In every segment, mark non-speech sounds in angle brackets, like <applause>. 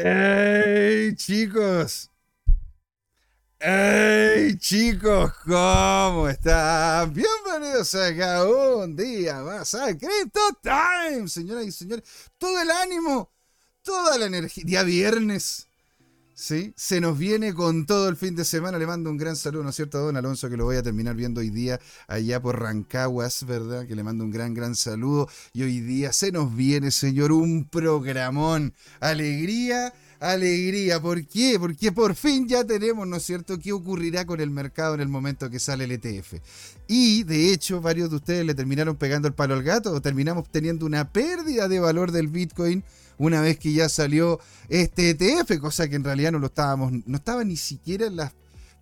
¡Hey, chicos! ¡Hey, chicos! ¿Cómo están? Bienvenidos acá un día más a Crypto Time, señoras y señores. Todo el ánimo, toda la energía. Día viernes. ¿Sí? Se nos viene con todo el fin de semana. Le mando un gran saludo, ¿no es cierto, don Alonso? Que lo voy a terminar viendo hoy día allá por Rancaguas, ¿verdad? Que le mando un gran, gran saludo. Y hoy día se nos viene, señor, un programón. Alegría alegría. ¿Por qué? Porque por fin ya tenemos, ¿no es cierto?, qué ocurrirá con el mercado en el momento que sale el ETF. Y de hecho, varios de ustedes le terminaron pegando el palo al gato o terminamos teniendo una pérdida de valor del Bitcoin una vez que ya salió este ETF, cosa que en realidad no lo estábamos, no estaba ni siquiera en las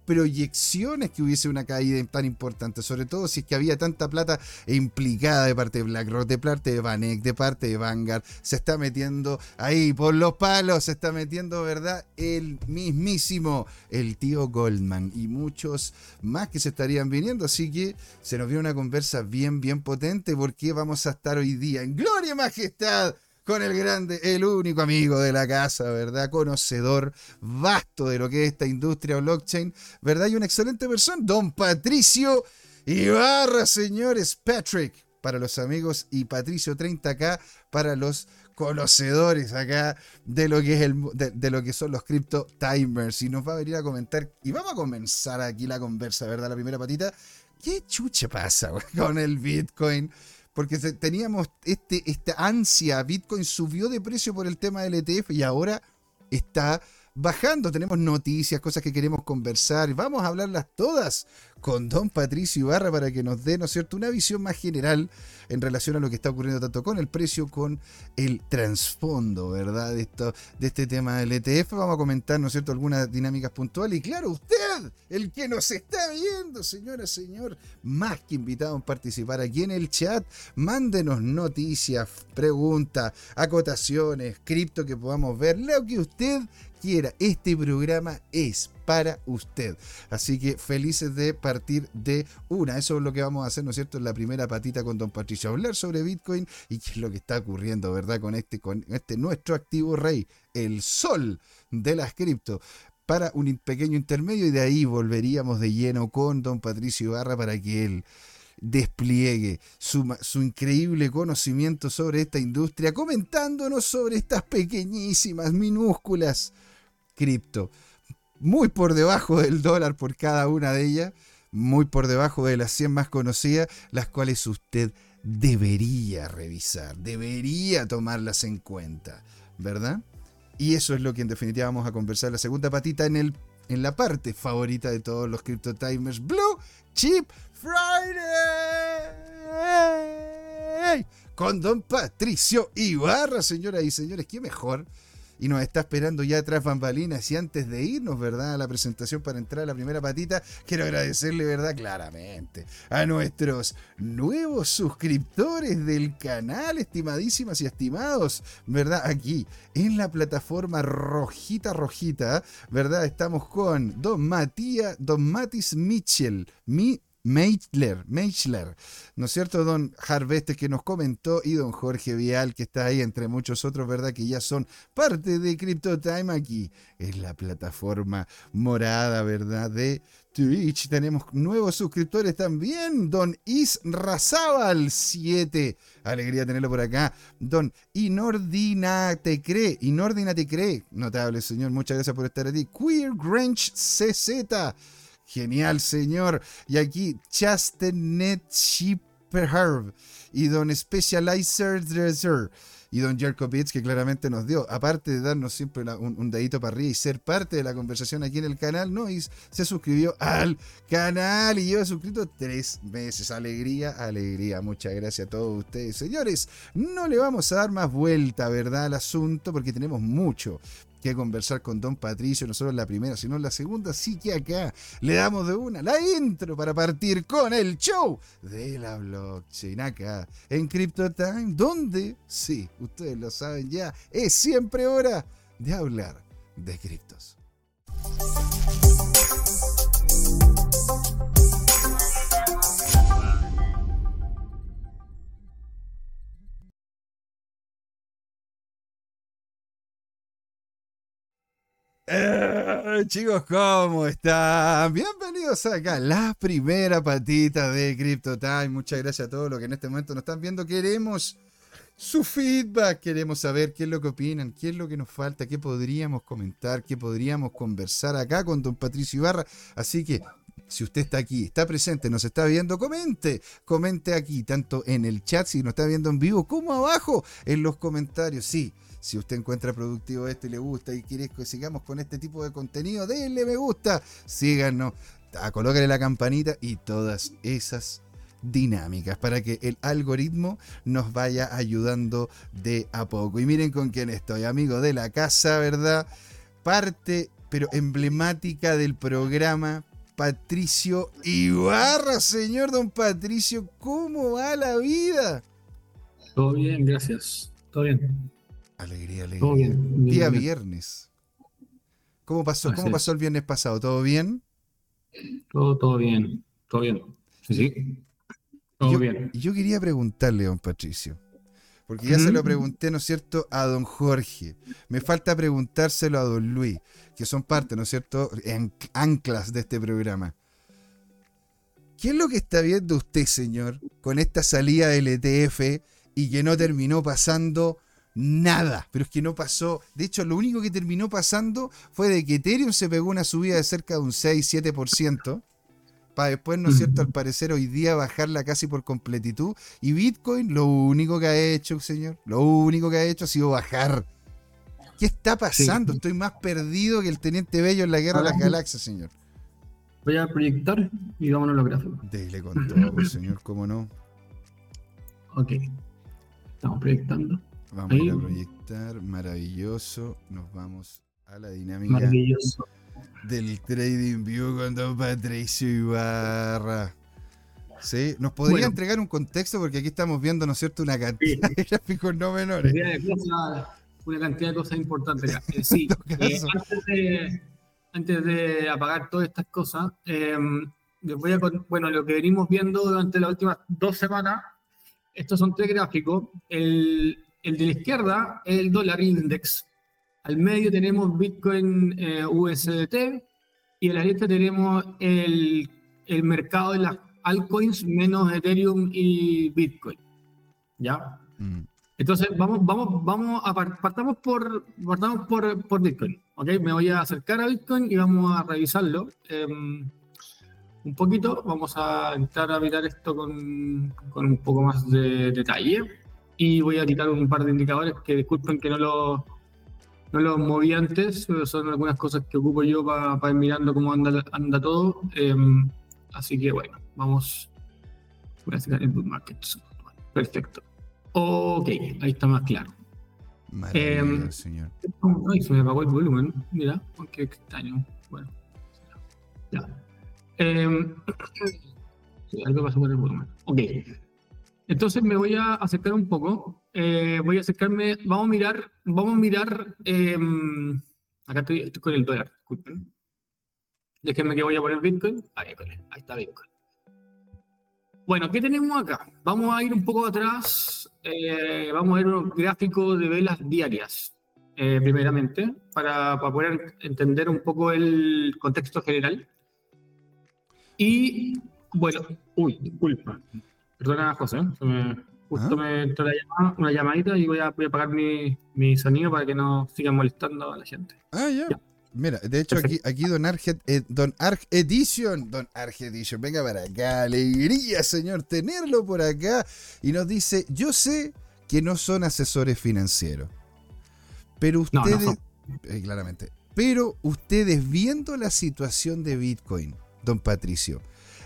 proyecciones que hubiese una caída tan importante, sobre todo si es que había tanta plata implicada de parte de BlackRock, de parte de Vanek, de parte de Vanguard, se está metiendo ahí por los palos, se está metiendo, ¿verdad? El mismísimo, el tío Goldman y muchos más que se estarían viniendo, así que se nos viene una conversa bien, bien potente porque vamos a estar hoy día en Gloria y Majestad con el grande, el único amigo de la casa, ¿verdad? Conocedor vasto de lo que es esta industria blockchain, ¿verdad? Y una excelente persona, don Patricio Ibarra, señores, Patrick, para los amigos, y Patricio 30K para los conocedores acá de lo que es el de, lo que son los crypto timers y nos va a venir a comentar y vamos a comenzar aquí la conversa, ¿verdad? La primera patita. ¿Qué chuche pasa con el Bitcoin? Porque teníamos este, esta ansia, Bitcoin subió de precio por el tema del ETF y ahora está bajando. Tenemos noticias, cosas que queremos conversar. Vamos a hablarlas todas con don Patricio Ibarra para que nos dé, ¿no es cierto?, una visión más general en relación a lo que está ocurriendo tanto con el precio, con el trasfondo, ¿verdad?, de, esto, de este tema del ETF. Vamos a comentar, ¿no es cierto?, algunas dinámicas puntuales. Y claro, usted, el que nos está viendo, señora, señor, más que invitado a participar aquí en el chat, mándenos noticias, preguntas, acotaciones, cripto que podamos ver, lo que usted quiera. Este programa es para usted. Así que felices de partir de una. Eso es lo que vamos a hacer, ¿no es cierto? En la primera patita con don Patricio. Hablar sobre Bitcoin y qué es lo que está ocurriendo, ¿verdad? Con este, con este nuestro activo rey, el sol de las cripto para un pequeño intermedio y de ahí volveríamos de lleno con don Patricio Barra para que él despliegue su, su, increíble conocimiento sobre esta industria, comentándonos sobre estas pequeñísimas, minúsculas cripto. Muy por debajo del dólar por cada una de ellas, muy por debajo de las 100 más conocidas, las cuales usted debería revisar, debería tomarlas en cuenta, ¿verdad? Y eso es lo que en definitiva vamos a conversar la segunda patita en, el, en la parte favorita de todos los Crypto Timers, Blue Chip Friday. Con don Patricio Ibarra, señoras y señores, qué mejor y nos está esperando ya tras bambalinas. Y antes de irnos, ¿verdad? A la presentación para entrar a la primera patita, quiero agradecerle, ¿verdad? Claramente a nuestros nuevos suscriptores del canal, estimadísimas y estimados, ¿verdad? Aquí en la plataforma Rojita Rojita, ¿verdad? Estamos con Don Matías, Don Matis Mitchell, mi Meichler, Meichler, ¿no es cierto? Don Harveste que nos comentó y don Jorge Vial que está ahí entre muchos otros, ¿verdad? Que ya son parte de CryptoTime aquí en la plataforma morada, ¿verdad? De Twitch. Tenemos nuevos suscriptores también. Don Is Razábal 7. Alegría tenerlo por acá. Don Inordina Te Cree. Inordina Te Cree. Notable, señor. Muchas gracias por estar aquí. Queer Grange CZ. Genial, señor. Y aquí, Chastenet Herb y Don Specializer Dresser y Don Jerkovitz, que claramente nos dio, aparte de darnos siempre un, dedito para arriba y ser parte de la conversación aquí en el canal, no, y se suscribió al canal y lleva suscrito tres meses. Alegría, alegría. Muchas gracias a todos ustedes, señores. No le vamos a dar más vuelta, ¿verdad?, al asunto, porque tenemos mucho, que conversar con Don Patricio, no solo en la primera, sino la segunda, sí que acá le damos de una la intro para partir con el show de la blockchain acá en CryptoTime, donde, sí, ustedes lo saben ya, es siempre hora de hablar de criptos. Eh, chicos, ¿cómo están? Bienvenidos acá, la primera patita de Crypto Time. Muchas gracias a todos los que en este momento nos están viendo. Queremos su feedback, queremos saber qué es lo que opinan, qué es lo que nos falta, qué podríamos comentar, qué podríamos conversar acá con don Patricio Ibarra. Así que si usted está aquí, está presente, nos está viendo, comente, comente aquí, tanto en el chat si nos está viendo en vivo, como abajo en los comentarios. Sí, si usted encuentra productivo esto y le gusta y quiere que sigamos con este tipo de contenido, denle me gusta, síganos, colócale la campanita y todas esas dinámicas para que el algoritmo nos vaya ayudando de a poco. Y miren con quién estoy, amigo de la casa, ¿verdad? Parte, pero emblemática del programa, Patricio Ibarra, señor don Patricio, ¿cómo va la vida? Todo bien, gracias. Todo bien. Alegría, alegría. Día viernes. ¿Cómo pasó? ¿Cómo pasó el viernes pasado? ¿Todo bien? Todo, todo bien. Todo bien. Sí, sí. Todo yo, bien. Yo quería preguntarle, don Patricio, porque ya se lo pregunté, ¿no es cierto?, a don Jorge. Me falta preguntárselo a don Luis, que son parte, ¿no es cierto?, en anclas de este programa. ¿Qué es lo que está viendo usted, señor, con esta salida del ETF y que no terminó pasando nada. Pero es que no pasó. De hecho, lo único que terminó pasando fue de que Ethereum se pegó una subida de cerca de un 6-7%. Para después, ¿no es cierto? Al parecer hoy día bajarla casi por completitud. Y Bitcoin lo único que ha hecho, señor, lo único que ha hecho ha sido bajar. ¿Qué está pasando? Estoy más perdido que el Teniente Bello en la Guerra de las Galaxias, señor. Voy a proyectar y vámonos a los gráficos. Dele con todo, <laughs> señor, cómo no. Ok. Estamos proyectando. Vamos a, ir a proyectar, maravilloso. Nos vamos a la dinámica del Trading View con Don Patricio Ibarra. ¿Sí? ¿Nos podría entregar un contexto? Porque aquí estamos viendo, ¿no es cierto?, una cantidad de gráficos no menores. Una cantidad de cosas importantes. Eh, sí, <laughs> eh, antes, de, apagar todas estas cosas, em, les voy a bueno, lo que venimos viendo durante las últimas dos semanas, estos son tres gráficos. El, el de la izquierda es el dólar index. Al medio tenemos Bitcoin eh, USDT y a la derecha tenemos el, el, mercado de las altcoins menos Ethereum y Bitcoin. ¿Ya? Mm. Entonces, vamos, vamos, vamos a partamos por, partamos por, por Bitcoin. ¿ok? Me voy a acercar a Bitcoin y vamos a revisarlo. Em, un poquito, vamos a entrar a mirar esto con, con un poco más de detalle y voy a quitar un par de indicadores que disculpen que no los no los moví antes, son algunas cosas que ocupo yo para ir mirando cómo anda, anda todo. Em, así que bueno, vamos. Voy a sacar el Book Markets. Perfecto. Ok, ahí está más claro. Maravilloso, eh, señor. Ay, se me apagó el volumen. Mira, qué extraño. Bueno, ya. <clears throat> Eh, algo pasó con el volumen. Ok. Entonces me voy a acercar un poco. Eh, voy a acercarme, vamos a mirar, vamos a mirar, em, acá estoy, con el dólar, disculpen. Déjenme que voy a poner Bitcoin. Ahí, ahí está Bitcoin. Bueno, ¿qué tenemos acá? Vamos a ir un poco atrás, eh, vamos a ver un gráfico de velas diarias, eh, primeramente, para poder entender un poco el contexto general. Y, bueno, uy, disculpa. Perdona, José, me, justo ¿Ah? me entró una llamadita y voy a, voy a apagar mi, mi, sonido para que no sigan molestando a la gente. Ah, ya. Mira, de hecho aquí, aquí Don Arge, eh, Don Arg Edition, Don Arge Edition, venga para acá, alegría señor tenerlo por acá. Y nos dice, yo sé que no son asesores financieros, pero ustedes, eh, claramente, pero ustedes viendo la situación de Bitcoin, Don Patricio,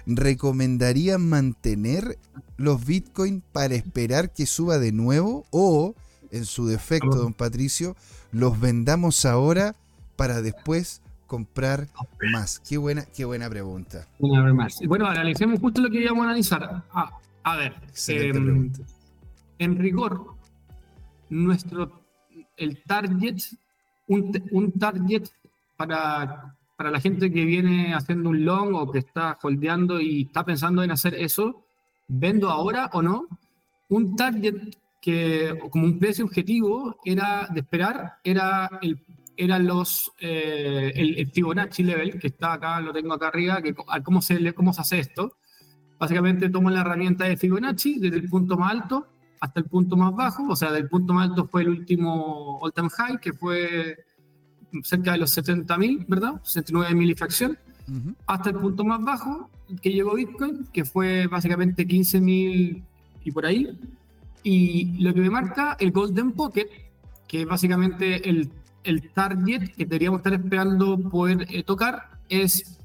¿recomendarían mantener los Bitcoin para esperar que suba de nuevo? O, en su defecto, don Patricio, los vendamos ahora para después comprar más? Qué buena, qué buena pregunta. Bueno, analicemos justo lo que íbamos a analizar. Ah, a ver, em, en rigor, nuestro, el target, un, un target para para la gente que viene haciendo un long o que está holdeando y está pensando en hacer eso, ¿vendo ahora o no? Un target que, como un precio objetivo, era de esperar, era el, eran los, eh, el, Fibonacci level, que está acá, lo tengo acá arriba, que, cómo, se, cómo se hace esto. Básicamente tomo la herramienta de Fibonacci desde el punto más alto hasta el punto más bajo, o sea, del punto más alto fue el último all time high, que fue cerca de los 70.000, ¿verdad? 69.000 y fracción, hasta el punto más bajo que llegó Bitcoin, que fue básicamente 15.000 y por ahí. Y lo que me marca el Golden Pocket, que es básicamente el, el target que deberíamos estar esperando poder eh, tocar, es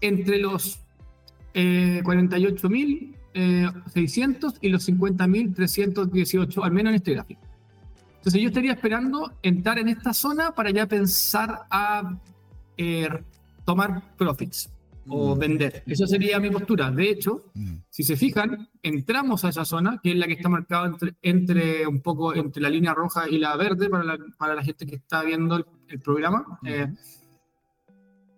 entre los eh, 48.600 eh, y los 50.318, al menos en este gráfico. Entonces yo estaría esperando entrar en esta zona para ya pensar a eh, tomar profits o mm. vender. Esa sería mi postura. De hecho, mm. si se fijan, entramos a esa zona, que es la que está marcada entre, entre un poco entre la línea roja y la verde para la, para la gente que está viendo el, programa. Mm. Eh,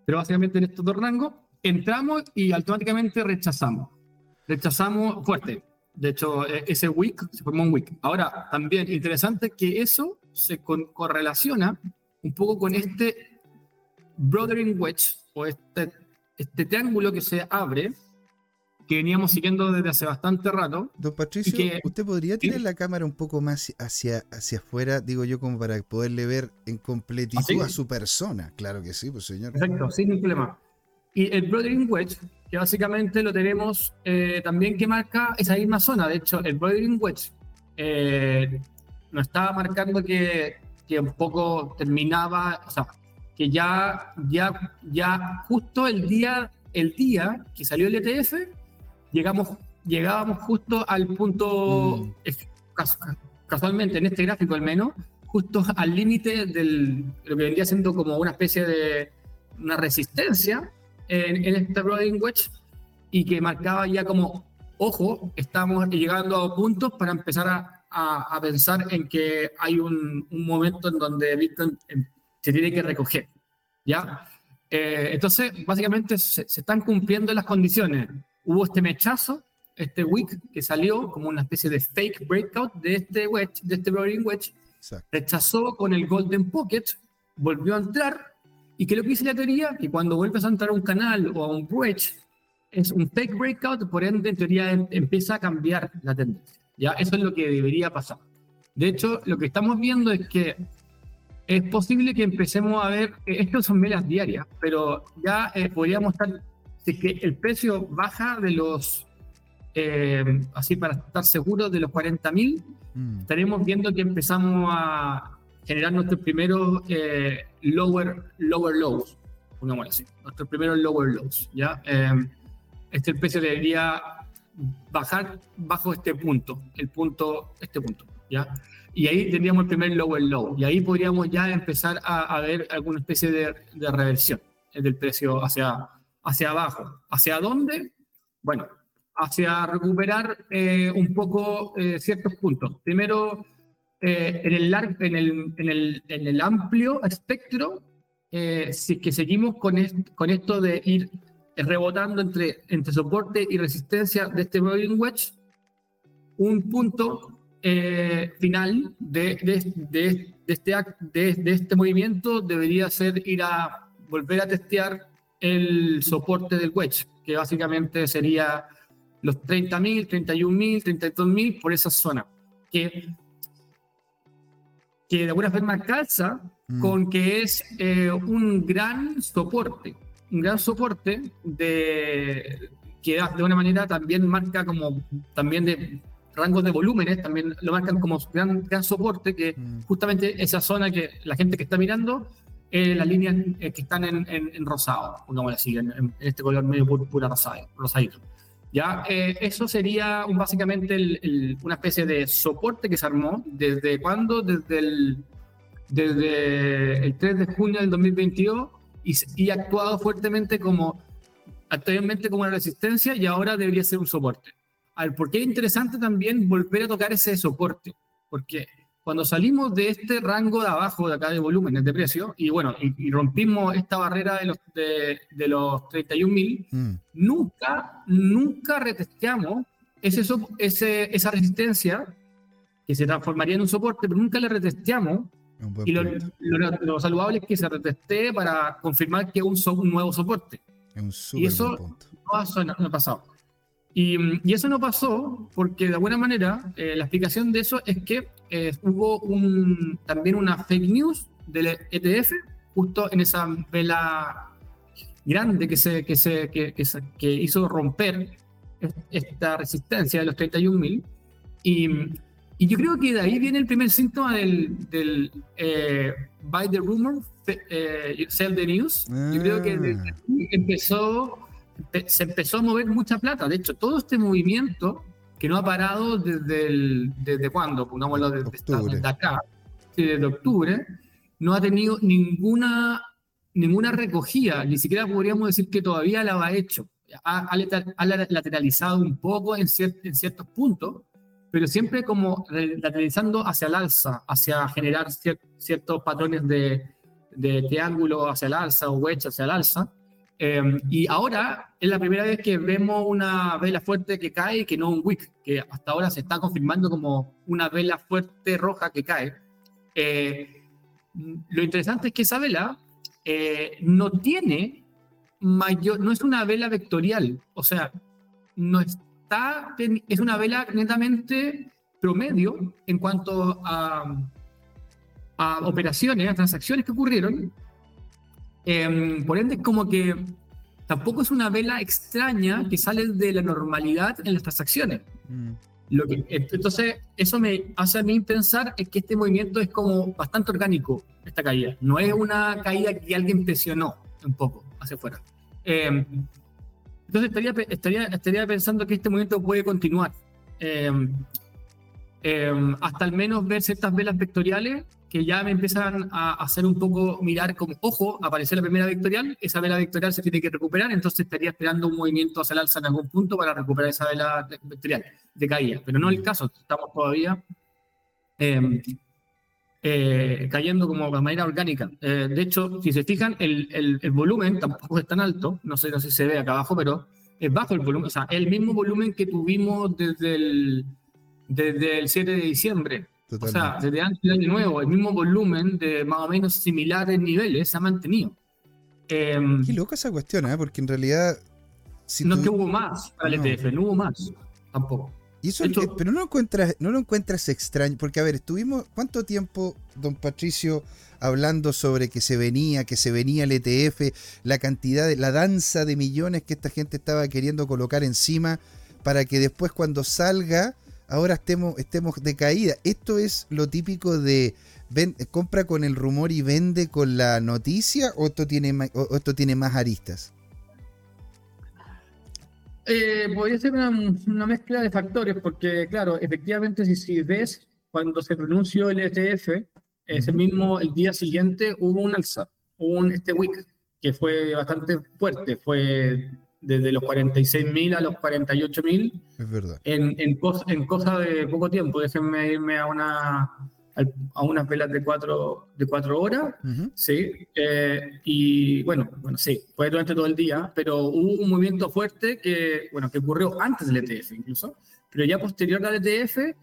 pero básicamente en estos dos rangos, entramos y automáticamente rechazamos. Rechazamos fuerte. De hecho, e, ese week se formó un week. Ahora, también interesante que eso se correlaciona un poco con este Brothering Wedge o este, este triángulo que se abre que veníamos siguiendo desde hace bastante rato. Don Patricio, ¿usted podría tener la cámara un poco más hacia, hacia afuera, digo yo, como para poderle ver en completitud a su persona? Claro que sí, pues señor. Exacto, sin problema. Y el Brothering Wedge que básicamente lo tenemos eh, también que marca esa misma zona. De hecho, el Brothering Wedge eh, nos estaba marcando que, que, un poco terminaba, o sea, que ya, ya, ya justo el día, el día que salió el ETF, llegamos, llegábamos justo al punto, mm. casualmente en este gráfico al menos, justo al límite de lo que vendría siendo como una especie de una resistencia en, este Broadway Wedge y que marcaba ya como, ojo, estamos llegando a puntos para empezar a, a, pensar en que hay un, un, momento en donde Bitcoin em, se tiene que recoger, ¿ya? Eh, entonces, básicamente se, están cumpliendo las condiciones. Hubo este mechazo, este wick que salió como una especie de fake breakout de este wedge, de este Broadway Wedge, rechazó con el Golden Pocket, volvió a entrar y que lo que dice la teoría, que cuando vuelves a entrar a un canal o a un bridge, es un fake breakout, por ende, en teoría em, empieza a cambiar la tendencia. ¿ya? Eso es lo que debería pasar. De hecho, lo que estamos viendo es que es posible que empecemos a ver, estas son velas diarias, pero ya eh, podríamos estar, si que el precio baja de los, eh, así para estar seguros, de los 40.000, mm. estaremos viendo que empezamos a, generar nuestros primeros eh, lower, lower lows, pongámoslo así, nuestros primeros lower lows, ¿ya? Eh, este precio debería bajar bajo este punto, el punto, este punto, ¿ya? Y ahí tendríamos el primer lower low, y ahí podríamos ya empezar a, ver alguna especie de, de, reversión del precio hacia, hacia abajo. ¿Hacia dónde? Bueno, hacia recuperar eh, un poco ciertos puntos. Primero, eh, en, el, en, el, en, el, en, el, amplio espectro, eh, si que seguimos con, con esto de ir rebotando entre, entre soporte y resistencia de este Rolling Wedge, un punto eh, final de, de, de, este, de, de este movimiento debería ser ir a volver a testear el soporte del wedge, que básicamente sería los 30.000, 31.000, 32.000 por esa zona, que que de alguna forma calza mm. con que es eh, un gran soporte, un gran soporte de, que de alguna manera también marca como también de rangos de volúmenes, también lo marcan como gran, gran soporte, que mm. justamente esa zona que la gente que está mirando, eh, las líneas eh, que están en, en, rosado, digamos así, en, en, este color medio pura rosado, rosadito. ¿Ya? Eh, eso sería básicamente una especie de soporte que se armó. ¿Desde cuándo? Desde el, desde el 3 de junio del 2022 y, y actuado fuertemente como, actualmente como una resistencia y ahora debería ser un soporte. A ver, ¿por qué es interesante también volver a tocar ese soporte? Porque cuando salimos de este rango de abajo de acá de volúmenes de precio y bueno, y, rompimos esta barrera de los, de, de los 31.000, mm. nunca, nunca retesteamos ese, ese, esa resistencia que se transformaría en un soporte, pero nunca le retesteamos Y lo, saludable es que se reteste para confirmar que es un, nuevo soporte. y eso no ha, pasado. Y, y, eso no pasó porque de alguna manera eh, la explicación de eso es que eh, hubo un, también una fake news del ETF justo en esa vela grande que, se, que, se, que, que hizo romper esta resistencia de los 31.000. Y, y yo creo que de ahí viene el primer síntoma del, del eh, buy the rumor, eh, sell the news. Yo creo que ah. empezó, se empezó a mover mucha plata. De hecho, todo este movimiento que no ha parado desde, el, desde cuándo, pongámoslo desde, acá, desde octubre, no ha tenido ninguna, ninguna recogida, ni siquiera podríamos decir que todavía la ha hecho. Ha, ha lateralizado un poco en, en ciertos puntos, pero siempre como lateralizando hacia el alza, hacia generar ciertos patrones de, de, triángulo hacia el alza o wedge hacia el alza. Em, y ahora es la primera vez que vemos una vela fuerte que cae, que no un wick, que hasta ahora se está confirmando como una vela fuerte roja que cae. Eh, lo interesante es que esa vela eh, no tiene mayor, no es una vela vectorial, o sea, no es es una vela netamente promedio en cuanto a, a operaciones, a transacciones que ocurrieron. Em, por ende, es como que tampoco es una vela extraña que sale de la normalidad en las transacciones. Mm. Lo que, entonces, eso me hace a mí pensar es que este movimiento es como bastante orgánico, esta caída. No es una caída que alguien presionó un poco hacia afuera. Eh, entonces estaría, estaría, estaría pensando que este movimiento puede continuar. Em, em, hasta al menos ver ciertas velas vectoriales que ya me empiezan a hacer un poco mirar como, ojo, apareció la primera vectorial, esa vela vectorial se tiene que recuperar, entonces estaría esperando un movimiento hacia el alza en algún punto para recuperar esa vela vectorial de caída, pero no es el caso, estamos todavía eh, eh, cayendo como de manera orgánica. Eh, de hecho, si se fijan, el, el, volumen tampoco es tan alto, no sé, si se ve acá abajo, pero es bajo el volumen, o sea, el mismo volumen que tuvimos desde el, desde el 7 de diciembre. O sea, desde antes del año nuevo, el mismo volumen de más o menos similares niveles se ha mantenido. Eh, Qué loca esa cuestión, ¿eh? porque en realidad... Si no es que hubo más para el ETF, no hubo más tampoco. Y eso, pero no lo encuentras, no lo encuentras extraño, porque a ver, estuvimos cuánto tiempo, don Patricio, hablando sobre que se venía, que se venía el ETF, la cantidad de, la danza de millones que esta gente estaba queriendo colocar encima para que después cuando salga, ahora estemos, estemos de caída. Esto es lo típico de compra con el rumor y vende con la noticia, o esto tiene, o esto tiene más aristas. Eh, podría ser una, mezcla de factores, porque claro, efectivamente si, si ves cuando se pronunció el ETF, ese mismo, el día siguiente hubo un alza, un este week, que fue bastante fuerte, fue desde los 46.000 a los 48.000. Es verdad. En, en, en cosa de poco tiempo, déjenme irme a una a unas velas de cuatro, de cuatro horas, ¿sí? Eh, y bueno, bueno, sí, fue durante todo el día, pero hubo un movimiento fuerte que, bueno, que ocurrió antes del ETF incluso, pero ya posterior al ETF,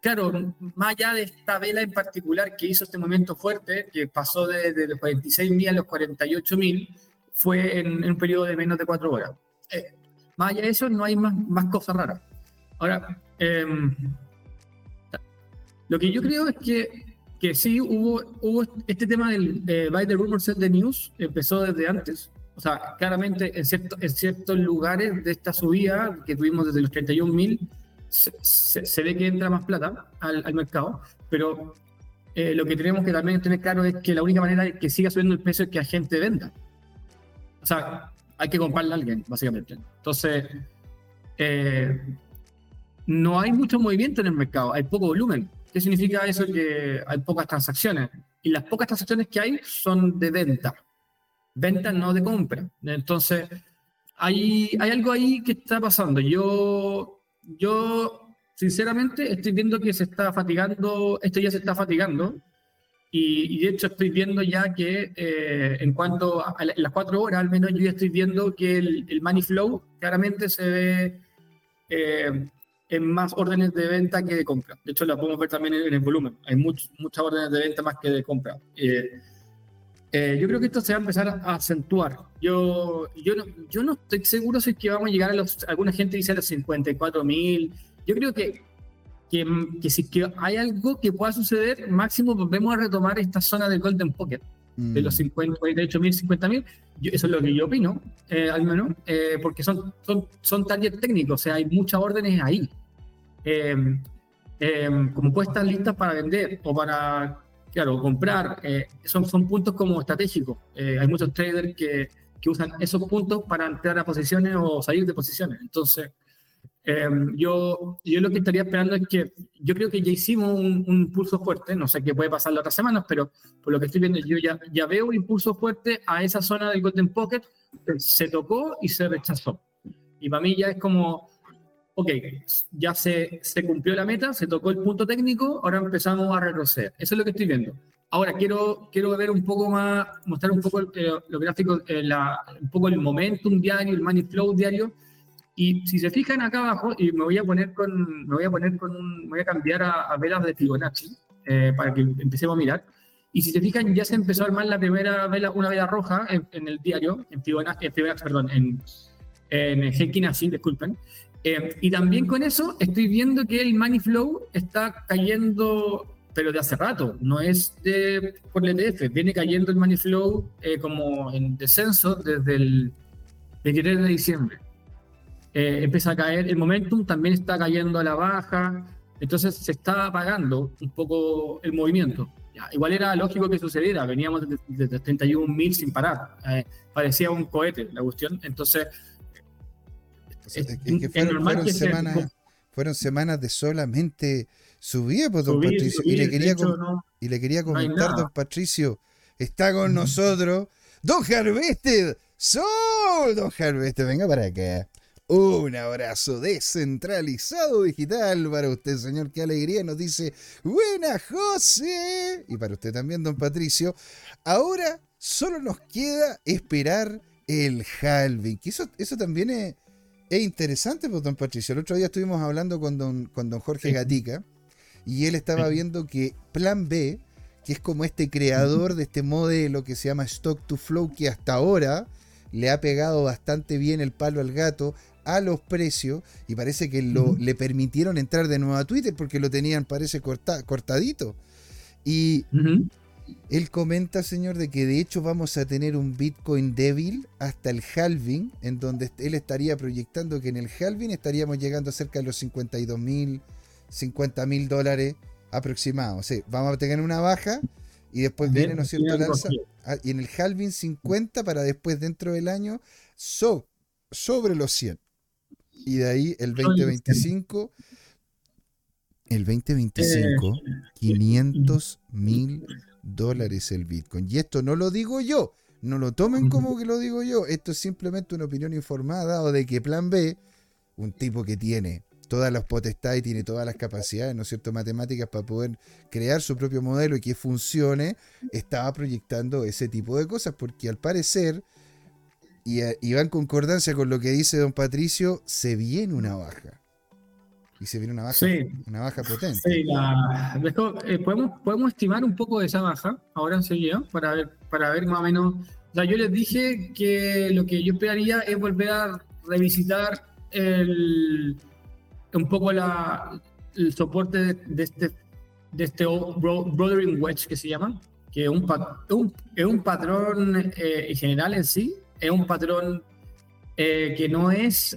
claro, más allá de esta vela en particular que hizo este movimiento fuerte, que pasó de, de los 46.000 a los 48.000, fue en, un periodo de menos de cuatro horas. Eh, más allá de eso, no hay más, más cosas raras. Ahora, eh, lo que yo creo es que, que sí hubo, hubo este tema del de By the Rumor Set the News, empezó desde antes. O sea, claramente en, cierto, en ciertos lugares de esta subida que tuvimos desde los 31 mil, se, se, ve que entra más plata al, al mercado, pero eh, lo que tenemos que también tener claro es que la única manera de que siga subiendo el precio es que la gente venda. O sea, hay que comprarle a alguien, básicamente. Entonces, eh, no hay mucho movimiento en el mercado, hay poco volumen. ¿Qué significa eso? Que hay pocas transacciones. Y las pocas transacciones que hay son de venta. Venta, no de compra. Entonces, hay, hay algo ahí que está pasando. Yo, yo, sinceramente, estoy viendo que se está fatigando, esto ya se está fatigando. Y, de hecho estoy viendo ya que eh, en cuanto a, las cuatro horas, al menos yo ya estoy viendo que el, el money flow claramente se ve eh, en más órdenes de venta que de compra. De hecho, la podemos ver también en, el volumen. Hay muchas órdenes de venta más que de compra. Eh, eh, yo creo que esto se va a empezar a acentuar. Yo, yo, no, yo no estoy seguro si es que vamos a llegar a los. Alguna gente dice a los 54 mil. Yo creo que, que, que, si que hay algo que pueda suceder, máximo volvemos a retomar esta zona del Golden Pocket. De los 50, 48 mil, 50 mil. Eso es lo que yo opino, eh, al menos, porque son, son, son targets técnicos, o sea, hay muchas órdenes ahí. Em, em, como puestas listas para vender o para, claro, comprar. Eh, son, son puntos como estratégicos. Eh, hay muchos traders que, que, usan esos puntos para entrar a posiciones o salir de posiciones. Entonces, em, yo, yo lo que estaría esperando es que yo creo que ya hicimos un, un, impulso fuerte, no sé qué puede pasar las otras semanas, pero por lo que estoy viendo, yo ya, ya veo un impulso fuerte a esa zona del Golden Pocket, se tocó y se rechazó. Y para mí ya es como, ok, ya se, se cumplió la meta, se tocó el punto técnico, ahora empezamos a retroceder. Eso es lo que estoy viendo. Ahora quiero, quiero ver un poco más, mostrar un poco eh, los gráficos, eh, la, un poco el momentum diario, el money flow diario. Y si se fijan acá abajo, y me voy a poner con, me voy a poner con un, voy a cambiar a, velas de Fibonacci eh, para que empecemos a mirar. Y si se fijan, ya se empezó a armar la primera vela, una vela roja en, el diario, en Fibonacci, en Fibonacci perdón, en, en Genkinasi, disculpen. Eh, y también con eso estoy viendo que el money flow está cayendo, pero de hace rato, no es de, por el ETF, viene cayendo el money flow eh, como en descenso desde el 23 de diciembre. Eh, empieza a caer, el momentum también está cayendo a la baja, entonces se está apagando un poco el movimiento. igual era lógico que sucediera, veníamos desde, 31.000 sin parar, parecía un cohete la cuestión, entonces fueron, semanas, de solamente subida, pues, don Patricio. y, le quería y le quería comentar, don Patricio, está con nosotros don Harvested. Sol, don Harvested, venga para acá. Un abrazo descentralizado digital para usted, señor. Qué alegría. Nos dice, buena José. Y para usted también, don Patricio. Ahora solo nos queda esperar el halving. Que eso, eso también es, es interesante, pues, don Patricio. El otro día estuvimos hablando con don, con don Jorge Gatica y él estaba viendo que Plan B, que es como este creador de este modelo que se llama Stock to Flow, que hasta ahora le ha pegado bastante bien el palo al gato a los precios y parece que lo, le permitieron entrar de nuevo a Twitter porque lo tenían, parece, cortadito. Y él comenta, señor, de que de hecho vamos a tener un Bitcoin débil hasta el halving, en donde él estaría proyectando que en el halving estaríamos llegando a cerca de los 52 mil, 50 mil dólares aproximados. O sea, vamos a tener una baja y después viene, ¿no es cierto?, alza. Ah, y en el halving 50 para después dentro del año sobre los 100. Y de ahí el 2025 el 2025, 500 mil dólares el Bitcoin. Y esto no lo digo yo, no lo tomen como que lo digo yo, esto es simplemente una opinión informada o de que Plan B, un tipo que tiene todas las potestades y tiene todas las capacidades, ¿no es cierto?, matemáticas para poder crear su propio modelo y que funcione, estaba proyectando ese tipo de cosas, porque al parecer, y, y va en concordancia con lo que dice don Patricio, se viene una baja y se viene una baja, una baja potente. Sí, eh, podemos, podemos estimar un poco de esa baja ahora enseguida para ver, para ver más o menos. O sea, yo les dije que lo que yo esperaría es volver a revisitar el, un poco la, el soporte de, este de este Brothering Wedge que se llama, que es un, un, un patrón eh, general en sí, es un patrón eh, que no es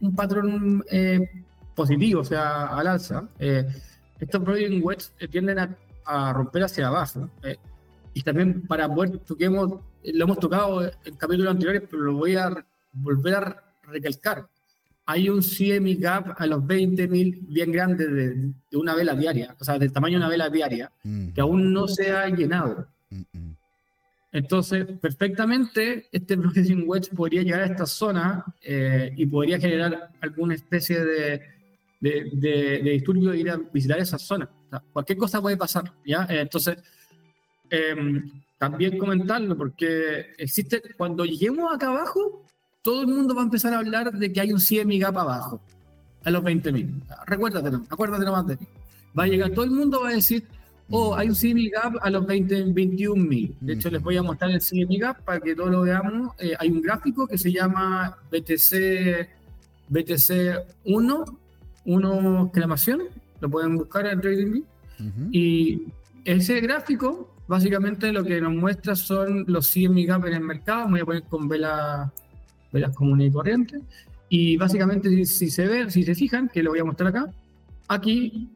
un patrón positivo, o sea, al alza, eh, estos Broadway Wedge eh, tienden a, romper hacia abajo. Eh, y también para poder, toquemos, lo hemos tocado en capítulos anteriores, pero lo voy a volver a recalcar. Hay un CME gap a los 20.000 bien grande de, una vela diaria, o sea, del tamaño de una vela diaria, mm. que aún no se ha llenado. Entonces, perfectamente, este Processing Wedge podría llegar a esta zona y podría generar alguna especie de, de, de, disturbio ir a visitar esa zona. cualquier cosa puede pasar, ¿ya? Eh, entonces, em, también comentarlo, porque existe, cuando lleguemos acá abajo, todo el mundo va a empezar a hablar de que hay un CMI gap abajo. a los 20.000. Recuérdate, acuérdate nomás de mí. Va a llegar todo el mundo, va a decir, oh, hay un CME Gap a los 20, 21.000. De hecho, les voy a mostrar el CME Gap para que todos lo veamos. Eh, hay un gráfico que se llama BTC, BTC 1, 1 exclamación, lo pueden buscar en TradingView. Y ese gráfico, básicamente lo que nos muestra son los CME Gap en el mercado. Me voy a poner con velas, velas comunes y corrientes. Y básicamente, si, se ve, si se fijan, que lo voy a mostrar acá, aquí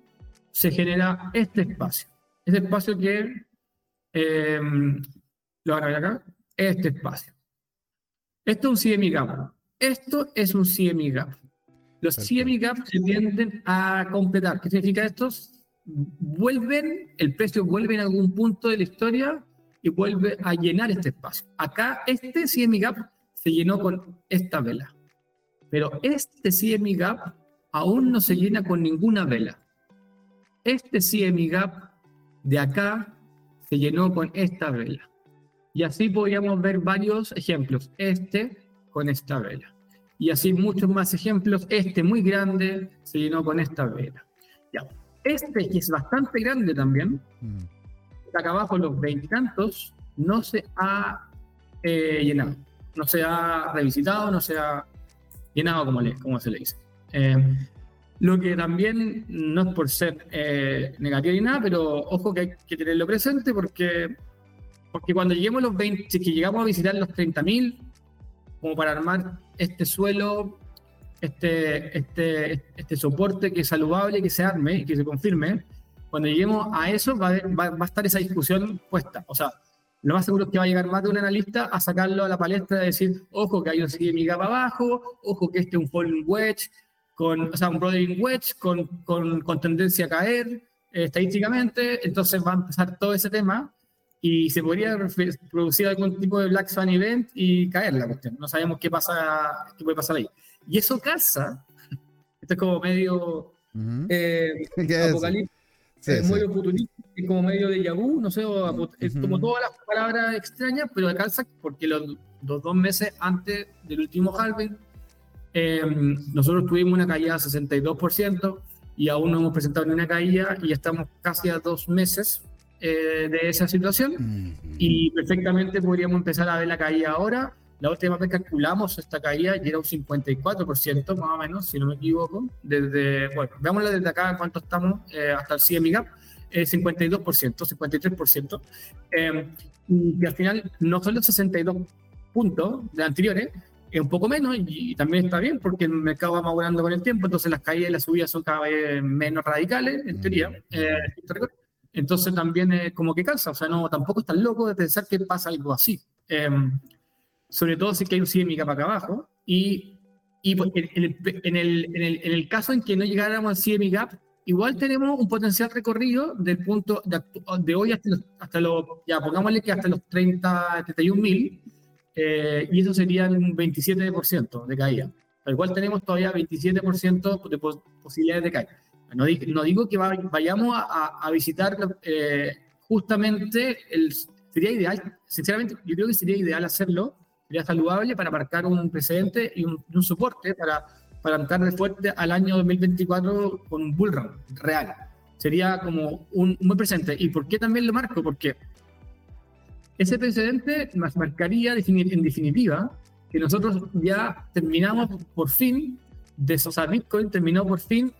se genera este espacio. Este espacio que em, lo van a ver acá, este espacio. Esto es un CME gap. Esto es un CME gap. Los CME gap se tienden a completar. ¿Qué significa esto? Vuelven, el precio vuelve en algún punto de la historia y vuelve a llenar este espacio. Acá este CME gap se llenó con esta vela. Pero este CME gap aún no se llena con ninguna vela. Este CME gap de acá se llenó con esta vela. Y así podríamos ver varios ejemplos. Este con esta vela. Y así muchos más ejemplos. Este muy grande se llenó con esta vela. Ya. Este que es bastante grande también, mm. acá abajo los veintitantos, no se ha eh, llenado. No se ha revisitado, no se ha llenado como, le, como se le dice. Eh, lo que también no es por ser eh, negativo ni nada, pero ojo que hay que tenerlo presente porque, porque cuando lleguemos a los 20, si que llegamos a visitar los 30.000, como para armar este suelo, este, este, este soporte que es saludable, que se arme y que se confirme, cuando lleguemos a eso va, va, va a estar esa discusión puesta. O sea, lo más seguro es que va a llegar más de un analista a sacarlo a la palestra y decir, ojo que hay un CME gap abajo, ojo que este es un falling wedge, con, o sea, un broadening wedge con, con, con tendencia a caer eh, estadísticamente, entonces va a empezar todo ese tema y se podría producir algún tipo de Black Swan event y caer la cuestión. No sabemos qué pasa, qué puede pasar ahí. Y eso casa, esto es como medio eh, <laughs> apocalipsis, es muy oportunista es como medio de yabú, no sé, es como todas las palabras extrañas, pero alcanza porque los, dos meses antes del último halving, em, nosotros tuvimos una caída de 62% y aún no hemos presentado ni una caída y estamos casi a dos meses eh, de esa situación y perfectamente podríamos empezar a ver la caída ahora. La última vez calculamos esta caída y era un 54% más o menos, si no me equivoco. Desde, bueno, veámosla desde acá cuánto estamos eh, hasta el CME Gap 52%, 53%, eh, y al final no son los 62 puntos de anteriores, es un poco menos y, también está bien porque el mercado va madurando con el tiempo, entonces las caídas y las subidas son cada vez menos radicales, en teoría. Mm. Eh, entonces también es como que cansa, o sea, no, tampoco es tan loco de pensar que pasa algo así. Eh, sobre todo si que hay un CMI para acá abajo. Y, y pues, en, el, en, el, en, el, en, el, caso en que no llegáramos al CMI gap, igual tenemos un potencial recorrido del punto de, hoy hasta los, hasta los, ya pongámosle que hasta los 30, 31 mil, eh, y eso sería un 27% de caída. igual tenemos todavía 27% de posibilidades de caída. No, no digo que vayamos a, a visitar eh, justamente, el, sería ideal, sinceramente, yo creo que sería ideal hacerlo, sería saludable para marcar un precedente y un, un soporte para para entrar de fuerte al año 2024 con un bull run real. Sería como un muy presente. ¿Y por qué también lo marco? Porque ese precedente nos marcaría en definitiva que nosotros ya terminamos por fin, de, o sea, Bitcoin terminó por fin,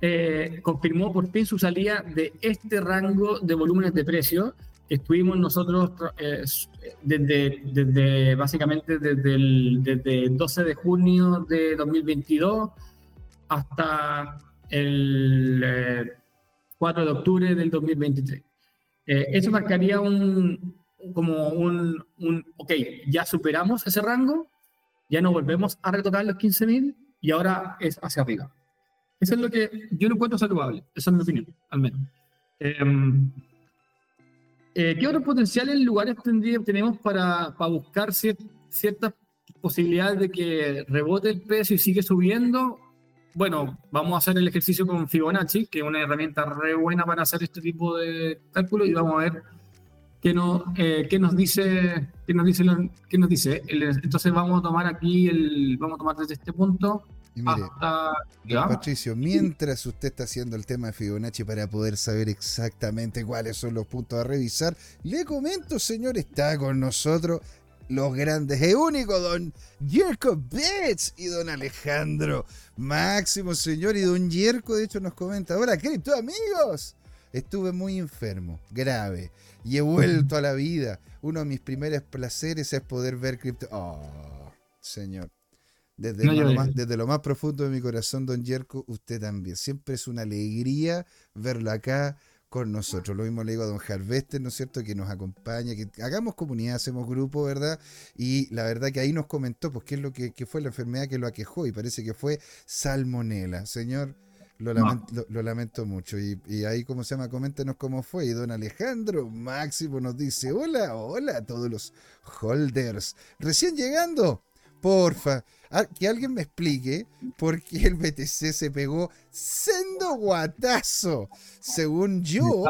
eh, confirmó por fin su salida de este rango de volúmenes de precio estuvimos nosotros eh, desde, desde, básicamente desde el desde 12 de junio de 2022 hasta el 4 eh, de octubre del 2023. Eh, eso marcaría un, como un, un, ok, ya superamos ese rango, ya no volvemos a retocar los 15.000 y ahora es hacia arriba. Eso es lo que yo no encuentro saludable, esa es mi opinión, al menos. Em, eh, ¿Qué otros potenciales lugares tenemos para, buscar ciertas posibilidades de que rebote el precio y sigue subiendo? Bueno, vamos a hacer el ejercicio con Fibonacci, que es una herramienta re buena para hacer este tipo de cálculos y vamos a ver qué, no, eh, nos dice, qué nos dice, qué nos dice. Entonces vamos a tomar aquí el, vamos a tomar desde este punto Y mire, Patricio, mientras usted está haciendo el tema de Fibonacci para poder saber exactamente cuáles son los puntos a revisar, le comento, señor, está con nosotros los grandes e únicos, don Jerko Betts y don Alejandro Máximo, señor, y don Jerko, de hecho, nos comenta, hola, cripto amigos, estuve muy enfermo, grave, y he vuelto a la vida. Uno de mis primeros placeres es poder ver cripto. Oh, señor. Desde, lo más, desde, lo más, profundo de mi corazón, don Jerko, usted también. Siempre es una alegría verlo acá con nosotros. Lo mismo le digo a don Harvester, ¿no es cierto?, que nos acompaña, que hagamos comunidad, hacemos grupo, ¿verdad? Y la verdad que ahí nos comentó, pues, qué es lo que, fue la enfermedad que lo aquejó, y parece que fue salmonela. Señor, lo lamento, mucho. Y, ahí, ¿cómo se llama? Coméntenos cómo fue. Y don Alejandro Máximo nos dice, hola, hola a todos los holders. Recién llegando, porfa, que alguien me explique por qué el BTC se pegó sendo guatazo. Según yo,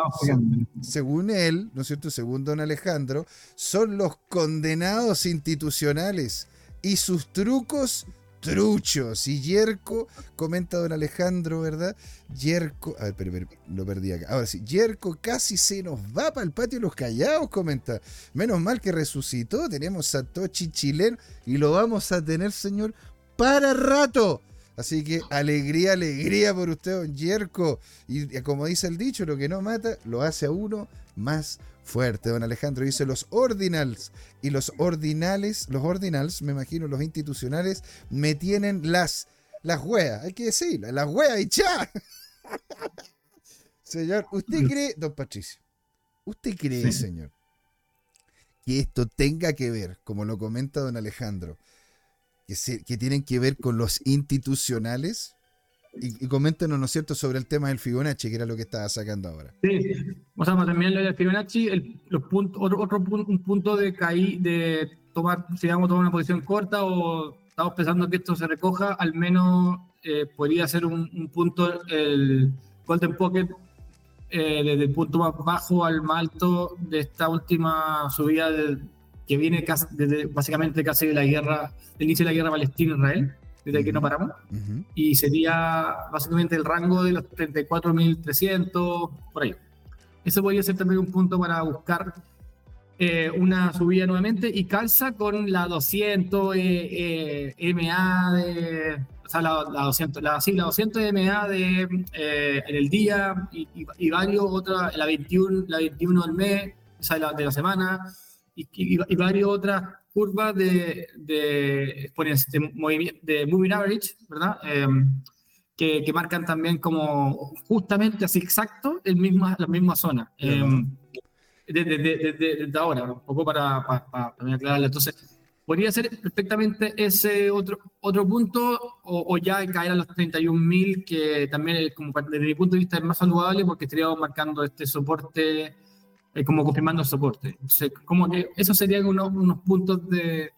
según él, ¿no es cierto? Según don Alejandro, son los condenados institucionales y sus trucos truchos. Y Yerko, comenta don Alejandro, ¿verdad? Yerko, a ver, pero, lo perdí acá. Ahora sí, Yerko casi se nos va para el patio los callados, comenta. Menos mal que resucitó, tenemos Satoshi chileno y lo vamos a tener, señor, para rato. Así que alegría, alegría por usted, don Yerko. Y como dice el dicho, lo que no mata, lo hace a uno más fuerte. Don Alejandro dice los ordinals y los ordinales, los ordinals, me imagino los institucionales, me tienen las, las hueas, hay que decir, las hueas y cha. <laughs> señor, ¿usted cree, don Patricio, usted cree, señor, que esto tenga que ver, como lo comenta don Alejandro, que, que tienen que ver con los institucionales? Y, coméntenos, ¿no es cierto?, sobre el tema del Fibonacci, que era lo que estaba sacando ahora. Sí, o sea, también lo del Fibonacci, el, los otro, otro un punto de caí, de tomar, si vamos a tomar una posición corta o estamos pensando que esto se recoja, al menos eh, podría ser un, punto, el Golden Pocket, eh, desde el punto más bajo al más alto de esta última subida que viene casi, desde básicamente casi de la guerra, del inicio de la guerra Palestina-Israel desde aquí no paramos, y sería básicamente el rango de los 34.300, por ahí. Eso podría ser también un punto para buscar eh, una subida nuevamente y calza con la 200 eh, eh MA de, o sea, la, 200, la, sí, la 200 MA de, eh, en el día y, y, varios otras, la 21, la 21 del mes, o sea, la, de la semana, y, y varias otras curvas de, de, de, de moving average, ¿verdad? Em, que, que, marcan también como justamente así exacto el mismo, la misma zona. Eh, desde, desde, ahora, un poco para, para, para aclararlo. Entonces, podría ser perfectamente ese otro, otro punto o, o ya caer a los 31.000, que también como desde mi punto de vista es más saludable porque estaríamos marcando este soporte eh, como confirmando el soporte. como que esos serían unos, unos puntos de,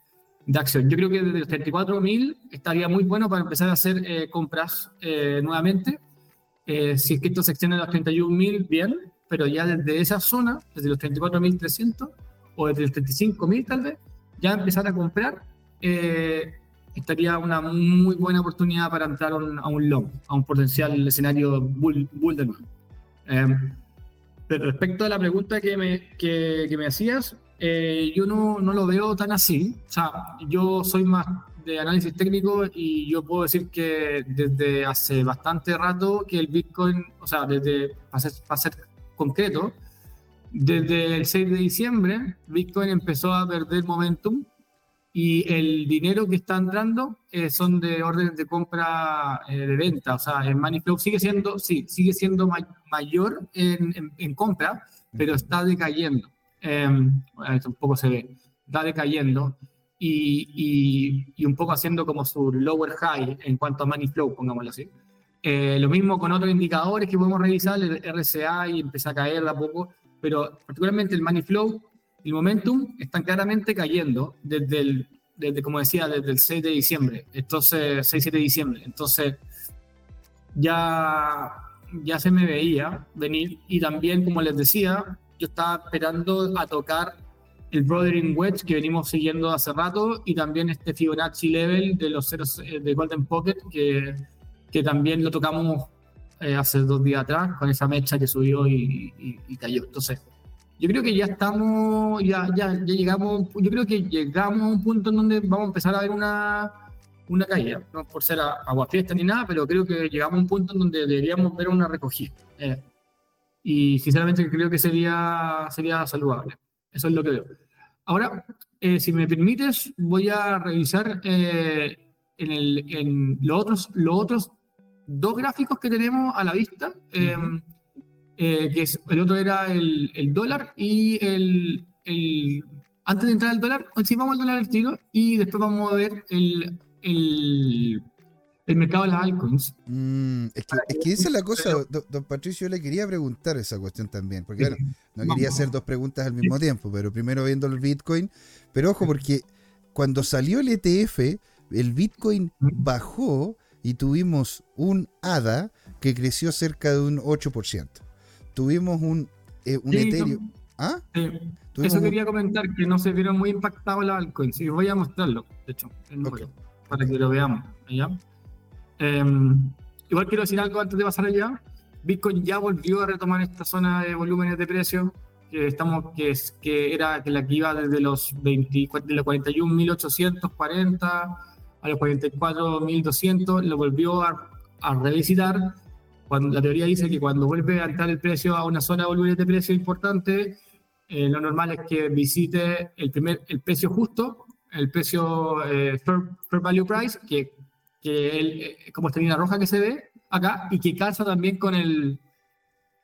de, acción. Yo creo que desde los 34.000 estaría muy bueno para empezar a hacer eh, compras eh, nuevamente. si es que esto se extiende a los 31.000, bien, pero ya desde esa zona, desde los 34.300 o desde los 35.000 tal vez, ya empezar a comprar, estaría una muy buena oportunidad para entrar a un, a un long, a un potencial escenario bull, bull de nuevo. Respecto a la pregunta que me, que, que me hacías, eh, yo no, no, lo veo tan así. O sea, yo soy más de análisis técnico y yo puedo decir que desde hace bastante rato que el Bitcoin, o sea, desde, para ser, para ser concreto, desde el 6 de diciembre, Bitcoin empezó a perder momentum y el dinero que está entrando eh, son de órdenes de compra eh, de venta, o sea, el money flow sigue siendo, sí, sigue siendo mayor en, en, compra, pero está decayendo. Eh, un poco se ve, está decayendo y, y, y, un poco haciendo como su lower high en cuanto a money flow, pongámoslo así. Eh, lo mismo con otros indicadores que podemos revisar, el RCA y empieza a caer de a poco, pero particularmente el money flow el momentum están claramente cayendo desde el, desde, como decía, desde el 6 de diciembre, entonces, 6-7 de diciembre, entonces ya, ya se me veía venir. Y también, como les decía, yo estaba esperando a tocar el Brothering Wedge que venimos siguiendo hace rato y también este Fibonacci Level de los ceros eh, de Golden Pocket que, que también lo tocamos eh, hace dos días atrás con esa mecha que subió y, cayó. Entonces, yo creo que ya estamos, ya, ya, ya llegamos, yo creo que llegamos a un punto en donde vamos a empezar a ver una, una caída, no por ser agua fiesta ni nada, pero creo que llegamos a un punto en donde deberíamos ver una recogida. Eh, y sinceramente creo que sería, sería saludable. Eso es lo que veo. Ahora, eh, si me permites, voy a revisar eh, en, el, en los, otros, los otros dos gráficos que tenemos a la vista, em, eh, que es, el otro era el, el dólar y el, el, Antes de entrar al dólar, sí vamos al dólar al tiro y después vamos a ver el, el el mercado de las altcoins. Mm, es, que, es, que, esa es la cosa, don, Patricio, yo le quería preguntar esa cuestión también, porque bueno, no quería hacer dos preguntas al mismo tiempo, pero primero viendo el Bitcoin, pero ojo, porque cuando salió el ETF, el Bitcoin bajó y tuvimos un ADA que creció cerca de un 8%. Tuvimos un, eh, un Ethereum. ¿Ah? Eso quería comentar, que no se vieron muy impactados las altcoins, y voy a mostrarlo, de hecho, para que lo veamos. ¿ya? Em, igual quiero decir algo antes de pasar allá. Bitcoin ya volvió a retomar esta zona de volúmenes de precio que estamos que es que era que la que iba desde los 20, de los 41.840 a los 44.200 lo volvió a, a, revisitar cuando la teoría dice que cuando vuelve a entrar el precio a una zona de volúmenes de precio importante eh, lo normal es que visite el primer el precio justo el precio eh, fair value price que que él, eh, como esta línea roja que se ve acá, y que calza también con el,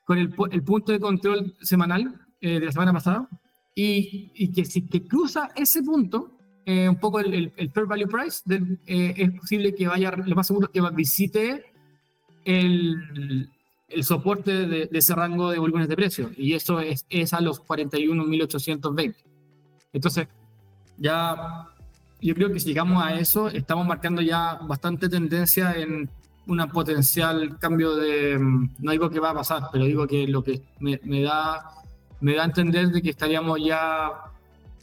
con el, el punto de control semanal eh, de la semana pasada, y, y, que si que cruza ese punto, eh, un poco el, el, fair value price, es posible que vaya, lo más seguro es que visite el, el soporte de, ese rango de volúmenes de precio, y eso es, es a los 41.820. Entonces, ya yo creo que si llegamos a eso, estamos marcando ya bastante tendencia en un potencial cambio de, mm, no digo que va a pasar, pero digo que lo que me, da, me da a entender de que estaríamos ya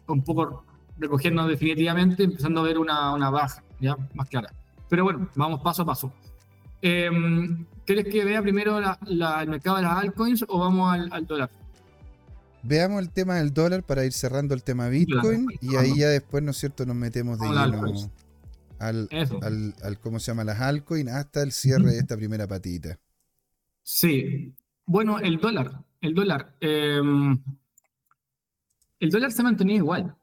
un poco recogiendo definitivamente, empezando a ver una, una baja ya más clara. Pero bueno, vamos paso a paso. Eh, ¿Quieres que vea primero la, el mercado de las altcoins o vamos al, al dólar? veamos el tema del dólar para ir cerrando el tema Bitcoin y ahí ya después, ¿no es cierto?, nos metemos de lleno al, al, ¿cómo se llama?, las altcoins hasta el cierre de esta primera patita. Sí. Bueno, el dólar, el dólar. Em, el dólar se ha mantenido igual.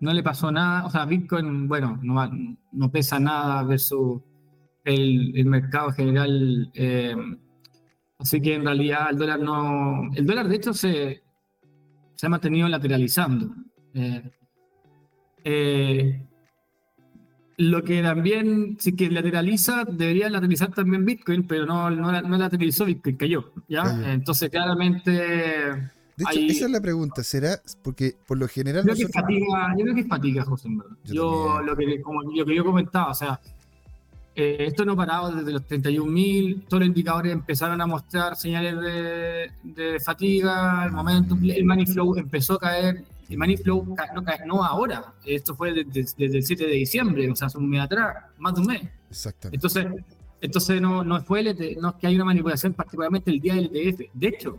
No le pasó nada. O sea, Bitcoin, bueno, no, no pesa nada versus el, el mercado general. Em, así que en realidad el dólar no. El dólar, de hecho, se, se ha mantenido lateralizando. Eh, eh, lo que también, si que lateraliza, debería lateralizar también Bitcoin, pero no, no, no lateralizó Bitcoin, cayó. ¿ya? Entonces, claramente. De hecho, esa es la pregunta, ¿será? Porque por lo general. Yo, creo, que fatiga, yo creo que es fatiga, José. Yo, lo, que, como, lo que yo comentaba, o sea, eh, esto no paraba desde los 31.000, todos los indicadores empezaron a mostrar señales de, fatiga, el momento, el money flow empezó a caer, el money flow no, no ahora, esto fue desde, el 7 de diciembre, o sea, hace un mes atrás, más de un mes. Exactamente. Entonces, entonces no, no, fue el, no es que hay una manipulación particularmente el día del ETF, de hecho,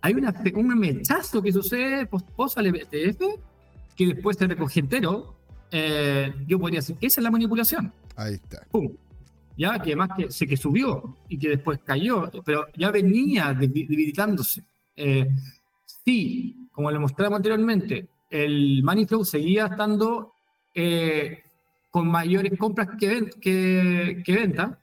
hay una, un mechazo que sucede post, al ETF que después se recoge entero, eh, yo podría decir que esa es la manipulación. Ahí está. Ya, que además que sé que subió y que después cayó, pero ya venía debilitándose. Eh, sí, como lo mostramos anteriormente, el money flow seguía estando eh, con mayores compras que, que, que venta,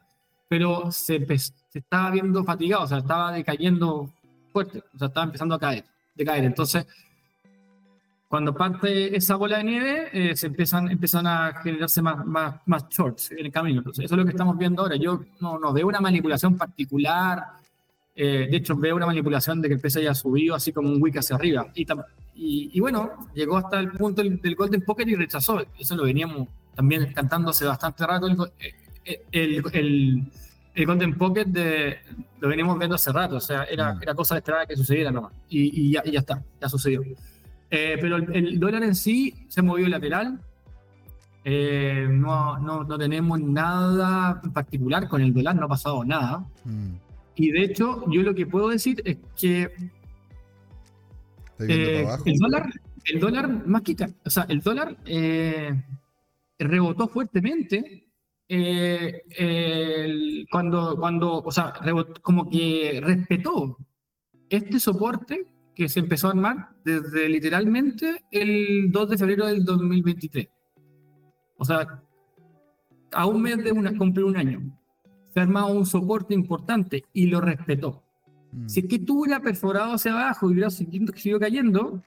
pero se, se, estaba viendo fatigado, o sea, estaba decayendo fuerte, o sea, estaba empezando a caer, decaer. Entonces, cuando parte esa bola de nieve, eh, se empiezan, empiezan a generarse más, más, más shorts en el camino. Entonces, eso es lo que estamos viendo ahora. Yo no, no veo una manipulación particular. Eh, de hecho, veo una manipulación de que el peso haya subido así como un wick hacia arriba. Y, y, bueno, llegó hasta el punto del, Golden Pocket y rechazó. Eso lo veníamos también cantando hace bastante rato. El, eh, el, el Golden Pocket de, lo veníamos viendo hace rato. O sea, era, mm. era cosa de esperar a que sucediera nomás. Y, y, ya, y ya está, ya sucedió. Eh, pero el, dólar en sí se movió lateral. Eh, no, no, no, tenemos nada particular con el dólar, no ha pasado nada. Mm. Y de hecho, yo lo que puedo decir es que eh, el dólar, el dólar más que, o sea, el dólar rebotó fuertemente cuando, cuando, o sea, como que respetó este soporte que se empezó a armar desde literalmente el 2 de febrero del 2023. O sea, a un mes de una, cumplir un año. Se ha armado un soporte importante y lo respetó. Mm. Si es que tú hubieras perforado hacia abajo y hubieras seguido cayendo,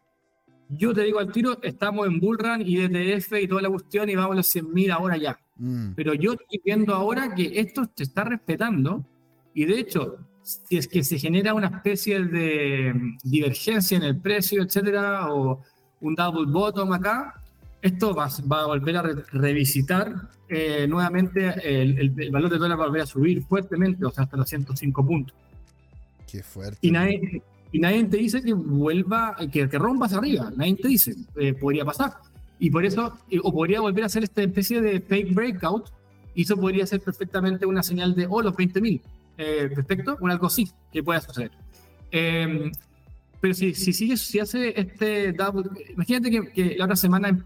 yo te digo al tiro, estamos en Bullrun y ETF y toda la cuestión y vamos a los 100.000 ahora ya. Mm. Pero yo estoy viendo ahora que esto te está respetando y de hecho, es que se genera una especie de divergencia en el precio, etcétera, o un double bottom acá, esto va, a volver a revisitar eh, nuevamente el, valor de dólar va a volver a subir fuertemente, o sea, hasta los 105 puntos. Qué fuerte. Y nadie, y nadie te dice que vuelva, que, que rompa hacia arriba, nadie te dice, eh, podría pasar. Y por eso, o podría volver a hacer esta especie de fake breakout, y eso podría ser perfectamente una señal de, oh, los 20.000 eh, perfecto, un algo así que pueda suceder. Em, pero si, si sigue, si hace este double, imagínate que, la otra semana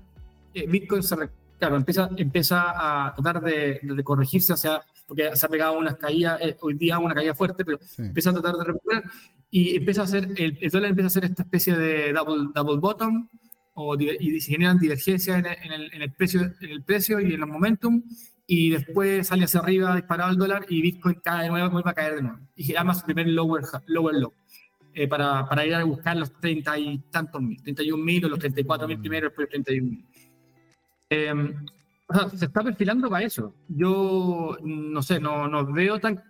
eh, Bitcoin se, claro, empieza, empieza a tratar de, corregirse hacia, porque se ha pegado unas caídas, eh, hoy día una caída fuerte, pero empieza a tratar de recuperar y empieza a hacer, el, dólar empieza a hacer esta especie de double, double bottom, o, y se generan divergencias en el, en el, precio, en el precio y en el momentum, y después sale hacia arriba disparado el dólar y Bitcoin cae de nuevo, vuelve a caer de nuevo. Y además su primer lower, lower low. Eh, para, para, ir a buscar los 30 y tantos mil, 31 mil o los 34 mil primero, después 31 mil. Em, o sea, se está perfilando para eso. Yo no sé, no, no veo tan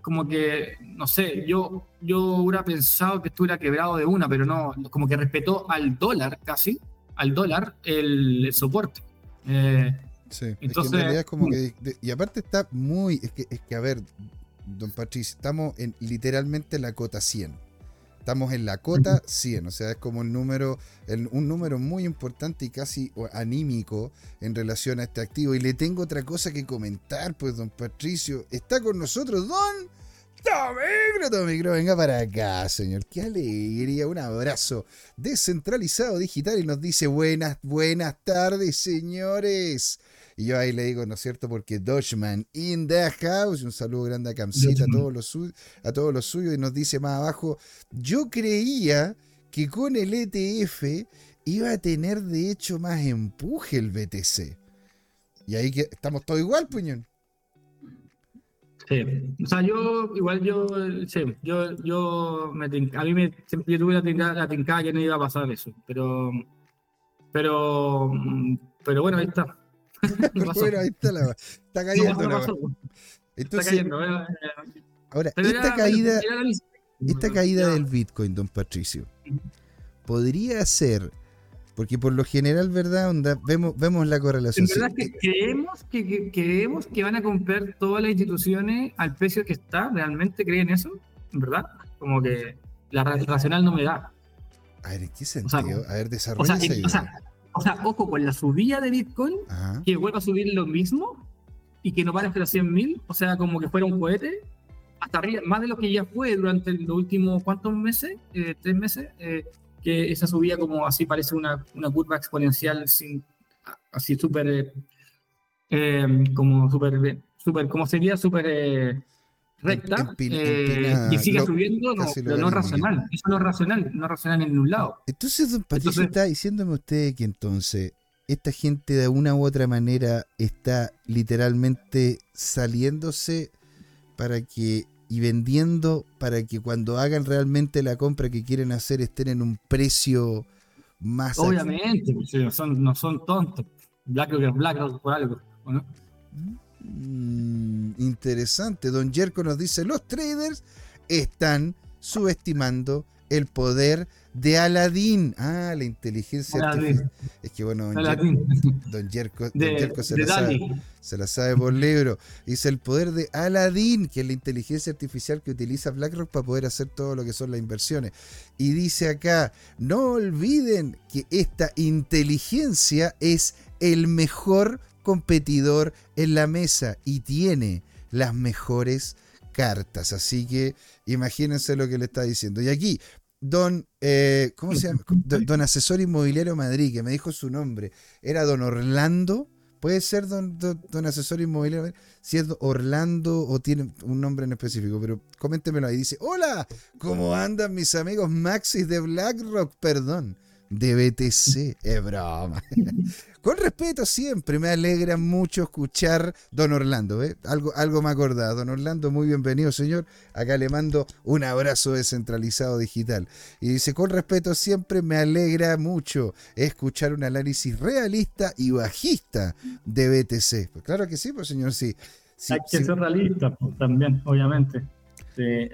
como que, no sé, yo, yo hubiera pensado que estuviera quebrado de una, pero no, como que respetó al dólar casi, al dólar el, soporte. Eh, Sí, Entonces, en realidad es como que. y aparte está muy. Es que, es que a ver, don Patricio, estamos en literalmente la cota 100. Estamos en la cota 100, o sea, es como el número, un número muy importante y casi anímico en relación a este activo. Y le tengo otra cosa que comentar, pues, don Patricio. Está con nosotros, don Tomicro, Tomicro, venga para acá, señor. Qué alegría, un abrazo descentralizado digital y nos dice buenas, buenas tardes, señores. Y yo ahí le digo, ¿no es cierto? Porque Dodgeman in the house. Un saludo grande a Camcita, a todos, los a todos los suyos. Y nos dice más abajo, yo creía que con el ETF iba a tener de hecho más empuje el BTC. Y ahí que estamos todos igual, puñón. Sí, o sea, yo, igual yo, sí, yo, yo, me, a mí me, siempre tuve la tincada, la tincada que no iba a pasar eso, pero, pero, pero bueno, ahí está. <laughs> bueno, ahí está la. Está cayendo. No, está cayendo. ahora, esta caída, esta caída del Bitcoin, don Patricio, podría ser. Porque por lo general, ¿verdad? Onda, vemos, vemos la correlación. En verdad que creemos que, creemos que van a comprar todas las instituciones al precio que está. ¿Realmente creen eso? ¿En verdad? Como que la racional no me da. A ver, ¿en qué sentido? a ver, desarrolla o sea, o sea, ojo con la subida de Bitcoin, que vuelva a subir lo mismo y que no vaya hasta los 100.000, o sea, como que fuera un cohete, hasta arriba, más de lo que ya fue durante los últimos, ¿cuántos meses? Eh, ¿Tres meses? Eh, que esa subida como así parece una, una curva exponencial sin, así súper, eh, como súper, super, como sería súper recta eh, y sigue subiendo, no, pero no racional. Eso no es racional, no es racional en ningún lado. Entonces, don Patricio, está diciéndome usted que entonces esta gente de una u otra manera está literalmente saliéndose para que y vendiendo para que cuando hagan realmente la compra que quieren hacer estén en un precio más Obviamente, pues, no son tontos. BlackRock es BlackRock por algo, ¿no? Mm, interesante. Don Jerko nos dice, los traders están subestimando el poder de Aladín. Ah, la inteligencia artificial. Es que bueno, don Jerko, <laughs> se, la sabe, se, la sabe, por libro. Dice el poder de Aladín, que es la inteligencia artificial que utiliza BlackRock para poder hacer todo lo que son las inversiones. Y dice acá, no olviden que esta inteligencia es el mejor competidor en la mesa y tiene las mejores cartas. Así que imagínense lo que le está diciendo. Y aquí, don, eh, ¿cómo se llama? <laughs> Don, asesor inmobiliario Madrid, que me dijo su nombre, era don Orlando. ¿Puede ser don, don, asesor inmobiliario? Si es Orlando o tiene un nombre en específico, pero coméntemelo ahí. Dice, hola, ¿cómo andan mis amigos Maxis de BlackRock? Perdón, de BTC. Es broma. <laughs> Con respeto siempre, me alegra mucho escuchar Don Orlando. ¿eh? Algo, algo me acordado. Don Orlando, muy bienvenido, señor. Acá le mando un abrazo descentralizado digital. Y dice, con respeto siempre, me alegra mucho escuchar un análisis realista y bajista de BTC. Pues claro que sí, pues señor, sí. Hay que ser realista pues, también, obviamente.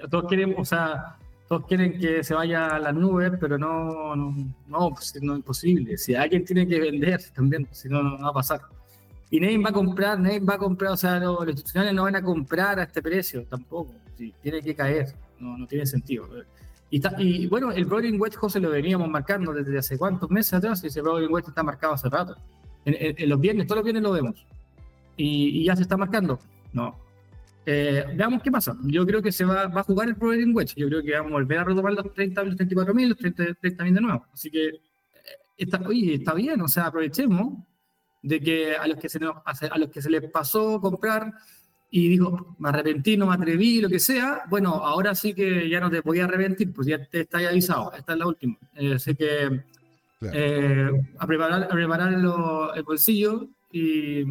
todos queremos, o sea, todos quieren que se vaya a las nubes, pero no, no, no, pues, no es imposible. Si alguien tiene que vender también, si no, no va a pasar. Y nadie va a comprar, nadie va a comprar, o sea, los, institucionales no van a comprar a este precio tampoco. Sí, tiene que caer, no, no tiene sentido. Y, y bueno, el Rolling Wedge, José, lo veníamos marcando desde hace cuántos meses atrás, y ese Rolling Wedge está marcado hace rato. En, los viernes, todos los viernes lo vemos. Y, y ya se está marcando. No, eh, veamos qué pasa. Yo creo que se va, va a jugar el Providing Wedge. Yo creo que vamos a volver a retomar los 30, los 34 mil, los 30 mil de nuevo. Así que eh, está, oye, está bien, o sea, aprovechemos de que a los que se, a los que se les pasó comprar y dijo, me arrepentí, no me atreví, lo que sea, bueno, ahora sí que ya no te podía arrepentir, pues ya te está avisado, esta es la última. Eh, así que a preparar, a preparar el bolsillo y,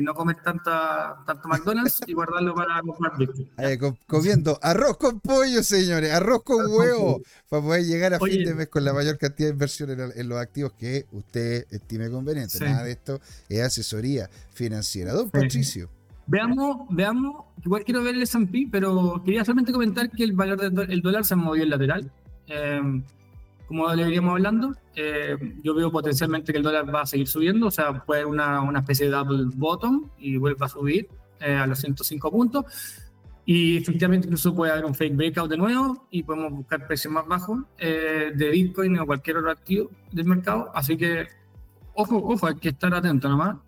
no comer tanta, tanto McDonald's y guardarlo para comprar eh, comiendo arroz con pollo, señores, arroz con huevo, para poder llegar a fin de mes con la mayor cantidad de inversión en, los activos que usted estime conveniente. Nada de esto es asesoría financiera. Don Patricio. Veamos, veamos, igual quiero ver el S&P, pero quería solamente comentar que el valor del dólar se ha movido en lateral. Eh, como le veníamos hablando, eh, yo veo potencialmente que el dólar va a seguir subiendo, o sea, puede haber una, una especie de double bottom y vuelva a subir eh, a los 105 puntos. Y efectivamente incluso puede haber un fake breakout de nuevo y podemos buscar precios más bajos eh, de Bitcoin o cualquier otro activo del mercado. Así que, ojo, ojo, hay que estar atento nomás.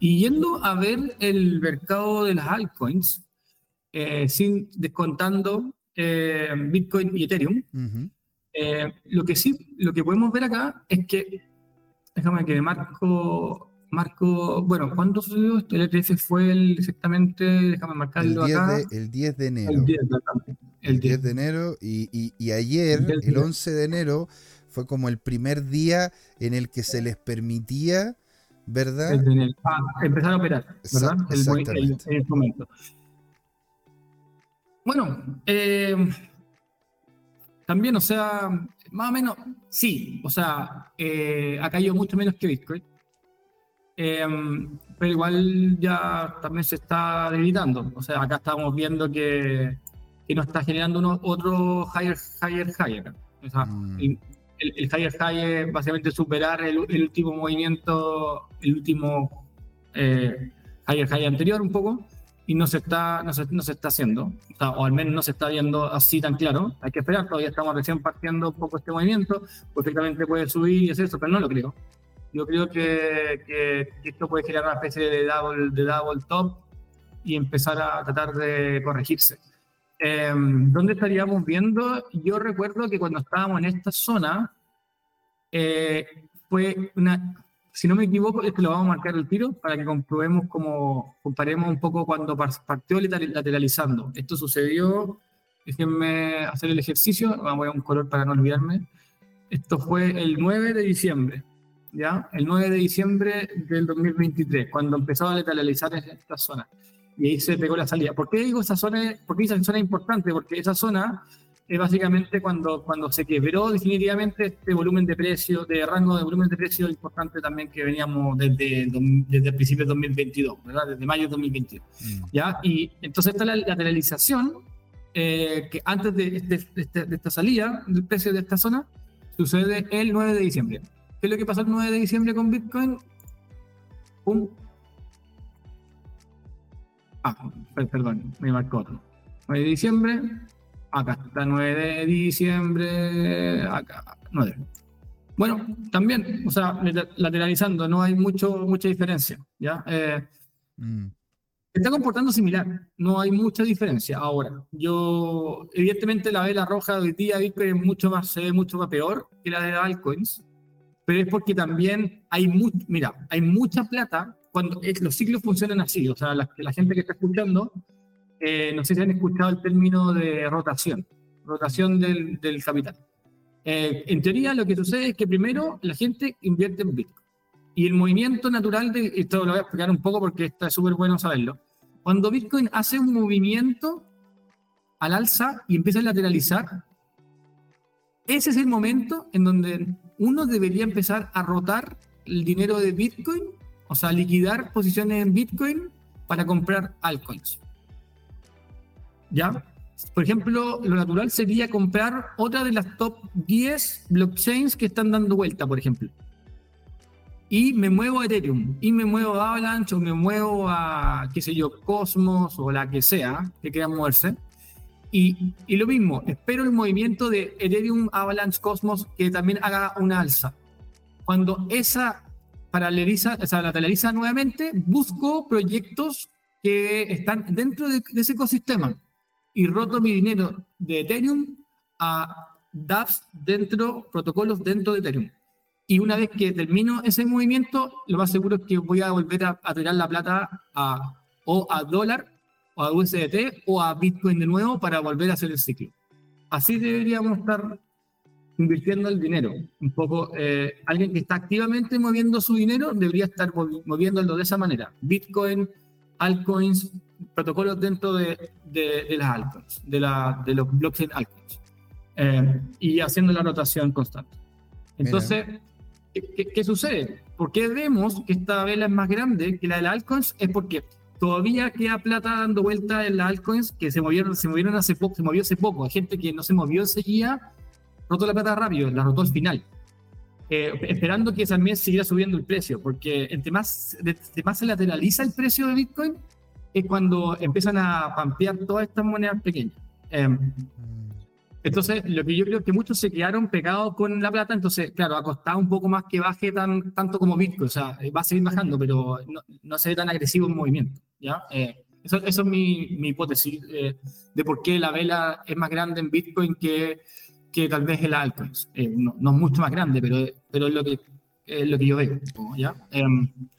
y yendo a ver el mercado de las altcoins, sin descontando Bitcoin y Ethereum, eh, lo que sí, lo que podemos ver acá es que, déjame que marco, marco, bueno, ¿cuándo sucedió esto? El ETF fue el, exactamente, déjame marcarlo el acá. el 10 de enero. El 10, de enero y, y, ayer, el, 11 de enero, fue como el primer día en el que se les permitía, ¿verdad? Ah, empezar a operar, ¿verdad? Exactamente. El, momento. Bueno, eh, también, o sea, más o menos, sí, o sea, eh, ha caído mucho menos que Bitcoin. Em, pero igual ya también se está debilitando. O sea, acá estamos viendo que, que nos está generando uno, otro higher, higher, higher. O sea, mm. el, el, higher higher básicamente superar el, último movimiento, el último eh, higher higher anterior un poco y no se está, no se, no se está haciendo, o, al menos no se está viendo así tan claro. Hay que esperar, todavía estamos recién partiendo un poco este movimiento, perfectamente puede subir y hacer eso, pero no lo creo. Yo creo que, que, esto puede generar una especie de double, de double top y empezar a tratar de corregirse. Eh, ¿Dónde estaríamos viendo? Yo recuerdo que cuando estábamos en esta zona, eh, fue una, si no me equivoco, es que lo vamos a marcar el tiro para que comprobemos cómo comparemos un poco cuando partió lateralizando. Esto sucedió, déjenme hacer el ejercicio, vamos a un color para no olvidarme. Esto fue el 9 de diciembre, ¿ya? El 9 de diciembre del 2023, cuando empezó a lateralizar en esta zona. Y ahí se pegó la salida. ¿Por qué digo esa zona? Porque esa zona es importante, porque esa zona es básicamente cuando, cuando se quebró definitivamente este volumen de precio, de rango de volumen de precio importante también que veníamos desde, desde el principio de 2022, ¿verdad? Desde mayo de 2022. Mm. ¿ya? Y entonces está la lateralización eh, que antes este, este, de, esta salida del precio de esta zona, sucede el 9 de diciembre. ¿Qué es lo que pasó el 9 de diciembre con Bitcoin? Un... Ah, perdón, me marcó otro. 9 de diciembre, acá está 9 de diciembre, acá, 9. Bueno, también, o sea, lateralizando, no hay mucho, mucha diferencia, ¿ya? Eh, mm. Está comportando similar, no hay mucha diferencia. Ahora, yo, evidentemente la vela roja de hoy día Bitcoin es mucho más, se ve mucho más peor que la de altcoins, pero es porque también hay, mucho, mira, hay mucha plata cuando los ciclos funcionan así, o sea, la, gente que está escuchando, eh, no sé si han escuchado el término de rotación, rotación del, del capital. Eh, en teoría, lo que sucede es que primero la gente invierte en Bitcoin. Y el movimiento natural de. Esto lo voy a explicar un poco porque está súper bueno saberlo. Cuando Bitcoin hace un movimiento al alza y empieza a lateralizar, ese es el momento en donde uno debería empezar a rotar el dinero de Bitcoin, o sea, liquidar posiciones en Bitcoin para comprar altcoins. ¿Ya? Por ejemplo, lo natural sería comprar otra de las top 10 blockchains que están dando vuelta, por ejemplo. Y me muevo a Ethereum, y me muevo a Avalanche, o me muevo a, qué sé yo, Cosmos, o la que sea que quiera moverse. Y, y lo mismo, espero el movimiento de Ethereum, Avalanche, Cosmos, que también haga una alza. Cuando esa paraleliza, o sea, lateraliza nuevamente, busco proyectos que están dentro de ese ecosistema y roto mi dinero de Ethereum a dApps dentro, protocolos dentro de Ethereum. Y una vez que termino ese movimiento, lo más seguro es que voy a volver a, tirar la plata a, o a dólar, o a USDT, o a Bitcoin de nuevo para volver a hacer el ciclo. Así deberíamos estar invirtiendo el dinero. Un poco, eh, alguien que está activamente moviendo su dinero debería estar moviéndolo de esa manera. Bitcoin, altcoins, protocolos dentro de, de, las altcoins, de, la, de los blockchain altcoins, eh, y haciendo la rotación constante. Entonces, ¿qué, sucede? ¿Por qué vemos que esta vela es más grande que la de las altcoins? Es porque todavía queda plata dando vuelta en las altcoins que se movieron, se movieron hace poco, se movió hace poco. Hay gente que no se movió enseguida, rotó la plata rápido, la rotó al final. Eh, esperando que también siguiera subiendo el precio, porque entre más, entre más se lateraliza el precio de Bitcoin, es cuando empiezan a pampear todas estas monedas pequeñas. Em, entonces, lo que yo creo que muchos se quedaron pegados con la plata, entonces, claro, ha costado un poco más que baje tan, tanto como Bitcoin, o sea, va a seguir bajando, pero no, no se ve tan agresivo el movimiento, ¿ya? Eh, eso, eso, es mi, mi hipótesis eh, de por qué la vela es más grande en Bitcoin que, que tal vez el altcoins. Eh, no, no, es mucho más grande, pero, pero es lo que, es lo que yo veo, ¿ya?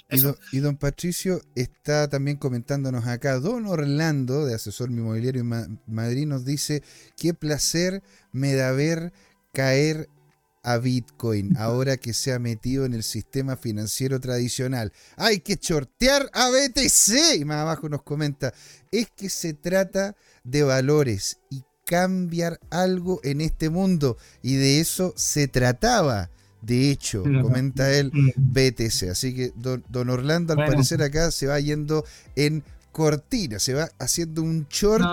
Em, y don, Patricio está también comentándonos acá. Don Orlando, de Asesor Inmobiliario en Madrid, nos dice: Qué placer me da ver caer a Bitcoin <laughs> ahora que se ha metido en el sistema financiero tradicional. Hay que chortear a BTC. Y más abajo nos comenta: Es que se trata de valores y cambiar algo en este mundo. Y de eso se trataba de hecho, <laughs> comenta él, BTC. Así que don, Orlando, al parecer, acá se va yendo en cortina, se va haciendo un short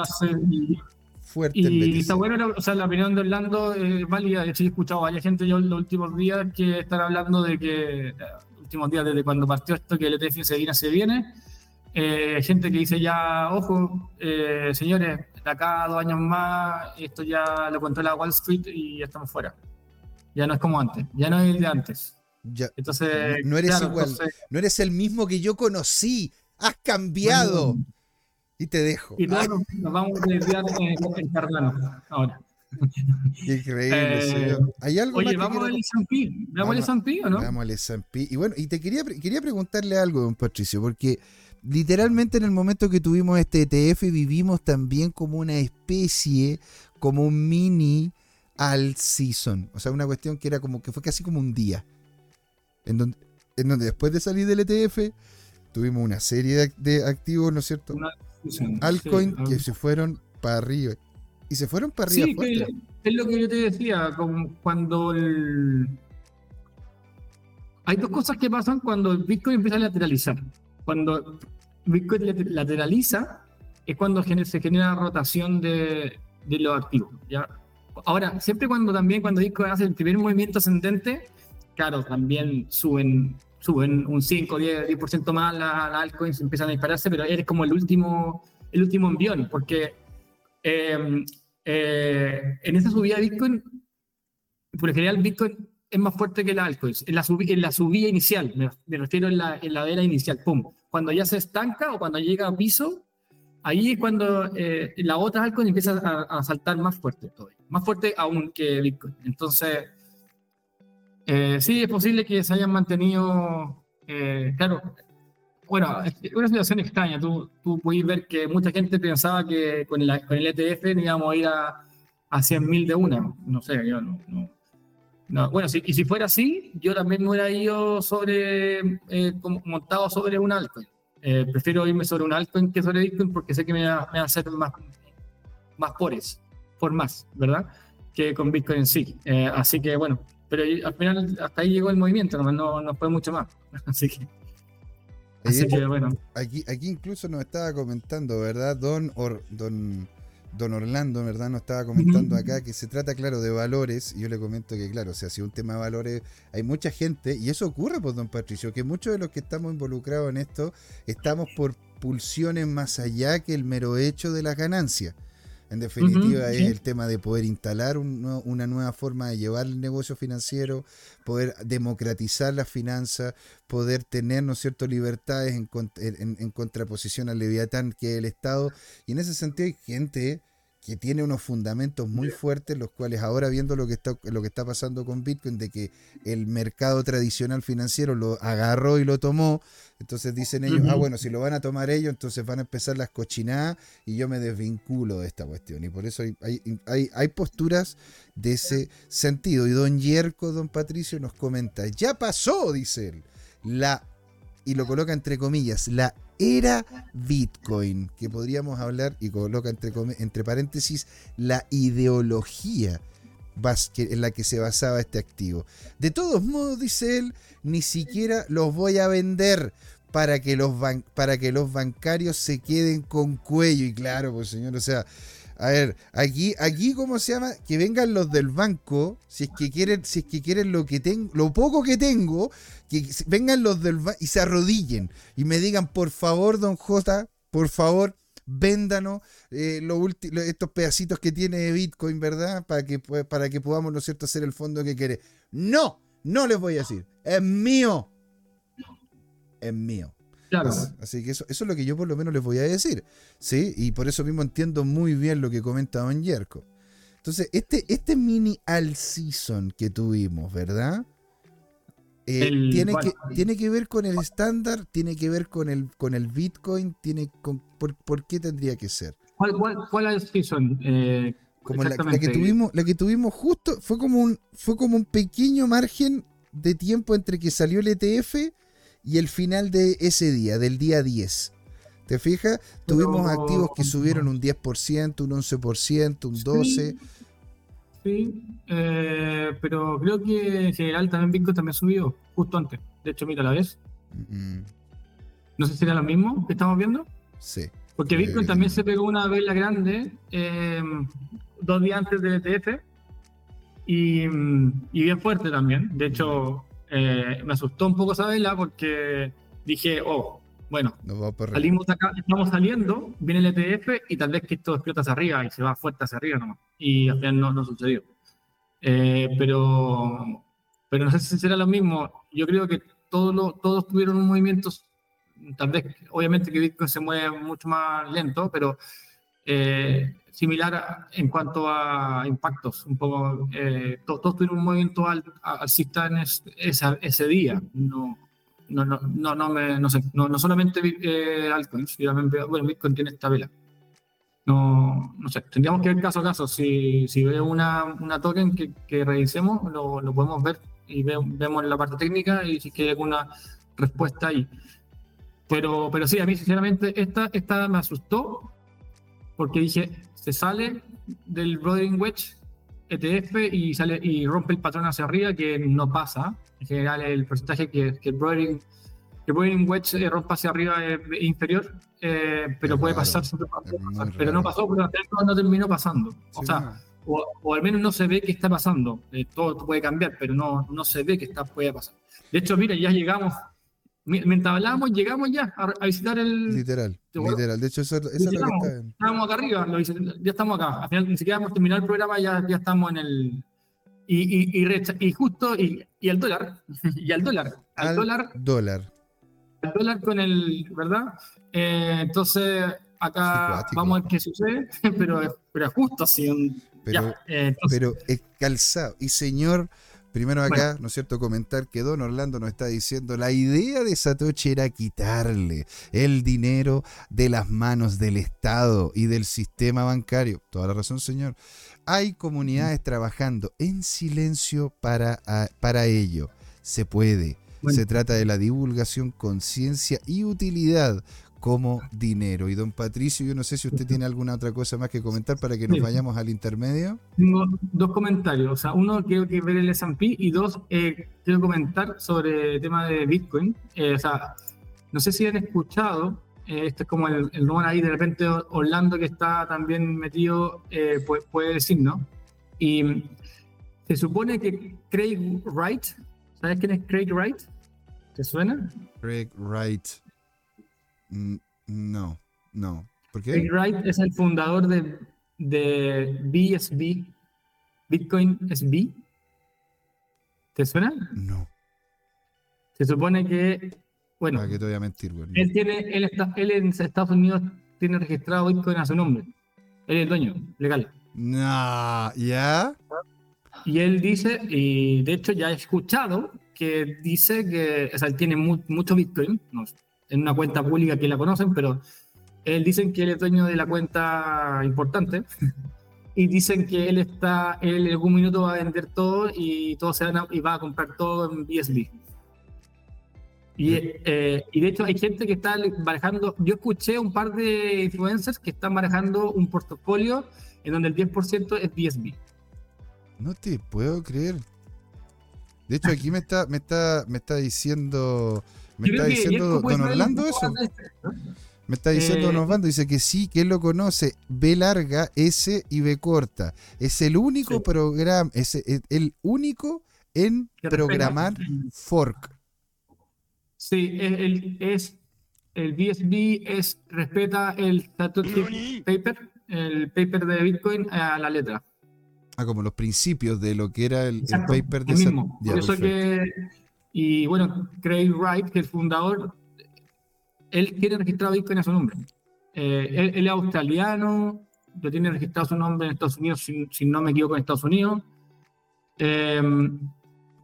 fuerte. Y, está bueno, o sea, la opinión de Orlando es válida. De hecho, he escuchado a varias gente yo en los últimos días que están hablando de que, eh, últimos días desde cuando partió esto, que el ETF se viene, se viene. Eh, gente que dice ya, ojo, eh, señores, de acá a dos años más, esto ya lo controla Wall Street y estamos fuera ya no es como antes, ya no es el de antes. Ya, entonces, no eres igual, no eres el mismo que yo conocí, has cambiado. y te dejo. Y todos nos, vamos a desviar en, Cardano ahora. Increíble, eh, señor. ¿Hay algo oye, vamos al S&P, ¿vamos al S&P o no? Vamos al S&P. Y bueno, y te quería, quería preguntarle algo, don Patricio, porque literalmente en el momento que tuvimos este ETF vivimos también como una especie, como un mini al season. O sea, una cuestión que era como que fue casi como un día. En donde, en donde después de salir del ETF, tuvimos una serie de, activos, ¿no es cierto? Altcoin que se fueron para arriba. Y se fueron para arriba. Sí, es lo que yo te decía, como cuando el... Hay dos cosas que pasan cuando el Bitcoin empieza a lateralizar. Cuando Bitcoin lateraliza, es cuando se genera rotación de, de los activos. ¿ya? Ahora, siempre cuando también cuando Bitcoin hace el primer movimiento ascendente, claro, también suben suben un 5, 10, 10% más las la altcoins, empiezan a dispararse, pero eres como el último, el último envión, porque em, eh, en esa subida de Bitcoin, por lo general Bitcoin es más fuerte que la altcoins, en la, en la subida inicial, me, refiero en la, en la era inicial, pum. Cuando ya se estanca o cuando llega a piso, ahí es cuando eh, la otra altcoin empieza a, a, saltar más fuerte todavía, más fuerte aún que Bitcoin. Entonces, eh, sí, es posible que se hayan mantenido, eh, claro, bueno, es una situación extraña. Tú, tú puedes ver que mucha gente pensaba que con el, con el ETF íbamos a ir a, a 100.000 de una. No sé, yo no. no, Bueno, si, y si fuera así, yo también no hubiera ido sobre, eh, montado sobre un altcoin. prefiero irme sobre un altcoin que sobre Bitcoin porque sé que me va, me va a hacer más, más pores, por más, ¿verdad? Que con Bitcoin en sí. así que bueno, pero al final hasta ahí llegó el movimiento, no, no fue mucho más. <laughs> Así que, así que bueno. Aquí, aquí incluso nos estaba comentando, ¿verdad? Don, don, don Orlando, ¿verdad? Nos estaba comentando acá que se trata, claro, de valores. Y yo le comento que, claro, o sea, si un tema de valores, hay mucha gente, y eso ocurre, pues, don Patricio, que muchos de los que estamos involucrados en esto estamos por pulsiones más allá que el mero hecho de las ganancias. En definitiva, es el tema de poder instalar una nueva forma de llevar el negocio financiero, poder democratizar las finanzas, poder tener, ¿no es cierto?, libertades en, en contraposición al leviatán que es el Estado. Y en ese sentido hay gente que tiene unos fundamentos muy fuertes, los cuales ahora viendo lo que está lo que está pasando con Bitcoin, de que el mercado tradicional financiero lo agarró y lo tomó, entonces dicen ellos, ah bueno, si lo van a tomar ellos, entonces van a empezar las cochinadas y yo me desvinculo de esta cuestión. Y por eso hay, hay, hay posturas de ese sentido. Y don Yerko, don Patricio, nos comenta, ya pasó, dice él, la, y lo coloca entre comillas, la era Bitcoin, que podríamos hablar, y coloca entre, entre paréntesis, la ideología en la que se basaba este activo. De todos modos, dice él, ni siquiera los voy a vender para que los, para que los bancarios se queden con cuello. Y claro, pues señor, o sea, a ver, aquí, aquí, ¿cómo se llama? Que vengan los del banco, si es que quieren, si es que quieren lo que tengo, lo poco que tengo, que vengan los del banco y se arrodillen y me digan, por favor, don J, por favor, véndanos eh, estos pedacitos que tiene Bitcoin, ¿verdad? Para que, para que podamos, ¿no es cierto?, hacer el fondo que quiere. No, no les voy a decir, es mío. Es mío. Así, que eso, eso, es lo que yo por lo menos les voy a decir. ¿sí? Y por eso mismo entiendo muy bien lo que comenta Don Yerko. Entonces, este, este mini all season que tuvimos, ¿verdad? Eh, tiene, que, tiene que ver con el estándar, tiene que ver con el, con el Bitcoin, tiene con, por, qué tendría que ser? ¿Cuál, cuál, season? Eh, como la, que tuvimos, la que tuvimos justo, fue como un, fue como un pequeño margen de tiempo entre que salió el ETF y el final de ese día, del día 10. ¿Te fijas? Tuvimos activos que subieron un 10%, un 11%, un 12%. Sí, eh, pero creo que en general también Bitcoin también subió justo antes. De hecho, mira, ¿la ves? No sé si era lo mismo que estamos viendo. Sí. Porque Bitcoin también se pegó una vela grande eh, dos días antes del ETF y, y bien fuerte también. De hecho, eh, me asustó un poco esa vela porque dije, oh, bueno, salimos acá, estamos saliendo, viene el ETF y tal vez que esto explota hacia arriba y se va fuerte hacia arriba nomás. Y al final no, no sucedió. Eh, pero, pero no sé si será lo mismo. Yo creo que todos, todos tuvieron un movimiento, tal vez, obviamente que Bitcoin se mueve mucho más lento, pero eh, similar en cuanto a impactos. Un poco, eh, todos, tuvieron un movimiento al, alcista en ese día. No, no, no, no, no, me, no sé, no, no solamente eh, altcoins, bueno, Bitcoin tiene esta vela. No, no sé, tendríamos que ver caso a caso. Si, si veo una, una token que, que revisemos, lo, lo, podemos ver y vemos la parte técnica y si hay alguna respuesta ahí. Pero, pero sí, a mí sinceramente esta, esta me asustó porque dije, se sale del Brodering Wedge ETF y sale y rompe el patrón hacia arriba que no pasa. En general el porcentaje que, que el Brodering que un wedge eh, rompa hacia arriba e inferior, pero puede pasar, pero no pasó, pero no, terminó pasando. o sea, o, al menos no se ve que está pasando. todo puede cambiar, pero no, no se ve que está, puede pasar. De hecho, mira, ya llegamos Mientras hablábamos, llegamos ya a, visitar el. Literal, literal. De hecho, eso, es lo que está. Estábamos acá arriba, ya estamos acá. Al final, ni siquiera hemos terminado el programa, ya, ya estamos en el. Y, y, y, justo, y, y al dólar, <laughs> y al dólar. Al, dólar. Dólar. Al dólar con el. ¿Verdad? Eh, entonces, acá vamos a ver qué sucede, <laughs> pero, pero justo así. pero, eh, pero es calzado. Y señor Primero acá, ¿no es cierto?, comentar que Don Orlando nos está diciendo, la idea de Satoshi era quitarle el dinero de las manos del Estado y del sistema bancario. Toda la razón, señor. Hay comunidades trabajando en silencio para, para ello. Se puede. Se trata de la divulgación, conciencia y utilidad como dinero. Y don Patricio, yo no sé si usted tiene alguna otra cosa más que comentar para que nos vayamos al intermedio. Tengo dos comentarios. O sea, uno, quiero que ver el S&P y dos, eh, quiero comentar sobre el tema de Bitcoin. Eh, o sea, no sé si han escuchado, eh, este es como el, el nombre ahí, de repente Orlando que está también metido, puede, puede decir, ¿no? Y se supone que Craig Wright, ¿sabes quién es Craig Wright? ¿Te suena? Craig Wright. No, no. ¿Por qué? Craig Wright es el fundador de, de BSB, Bitcoin SB. ¿Te suena? No. Se supone que, bueno, que te voy a mentir, Él, tiene, él, está, él en Estados Unidos tiene registrado Bitcoin a su nombre. Él es el dueño, legal. No, ¿ya? Y él dice, y de hecho ya he escuchado que dice que, o sea, él tiene mucho Bitcoin, no, en una cuenta pública que la conocen, pero él dicen que él es dueño de la cuenta importante y dicen que él está, él en algún minuto va a vender todo y todo se va y va a comprar todo en BSB. Y, eh, y, de hecho hay gente que está manejando, yo escuché un par de influencers que están manejando un portafolio en donde el 10% es BSB. No te puedo creer. De hecho aquí me está, me está, me está diciendo ¿Me está diciendo Don Orlando eso? Me está diciendo Don Orlando, dice que sí, que él lo conoce, B larga, S y B corta. Es el único programa, es el único en programar fork. Sí, el, es, el BSB es, respeta el Satoshi Paper, el paper de Bitcoin a la letra. Ah, como los principios de lo que era el, paper de Satoshi. que y bueno, Craig Wright, que es el fundador, él tiene registrado Bitcoin a su nombre. Eh, él, es australiano, lo tiene registrado su nombre en Estados Unidos, si, no me equivoco, en Estados Unidos. Eh,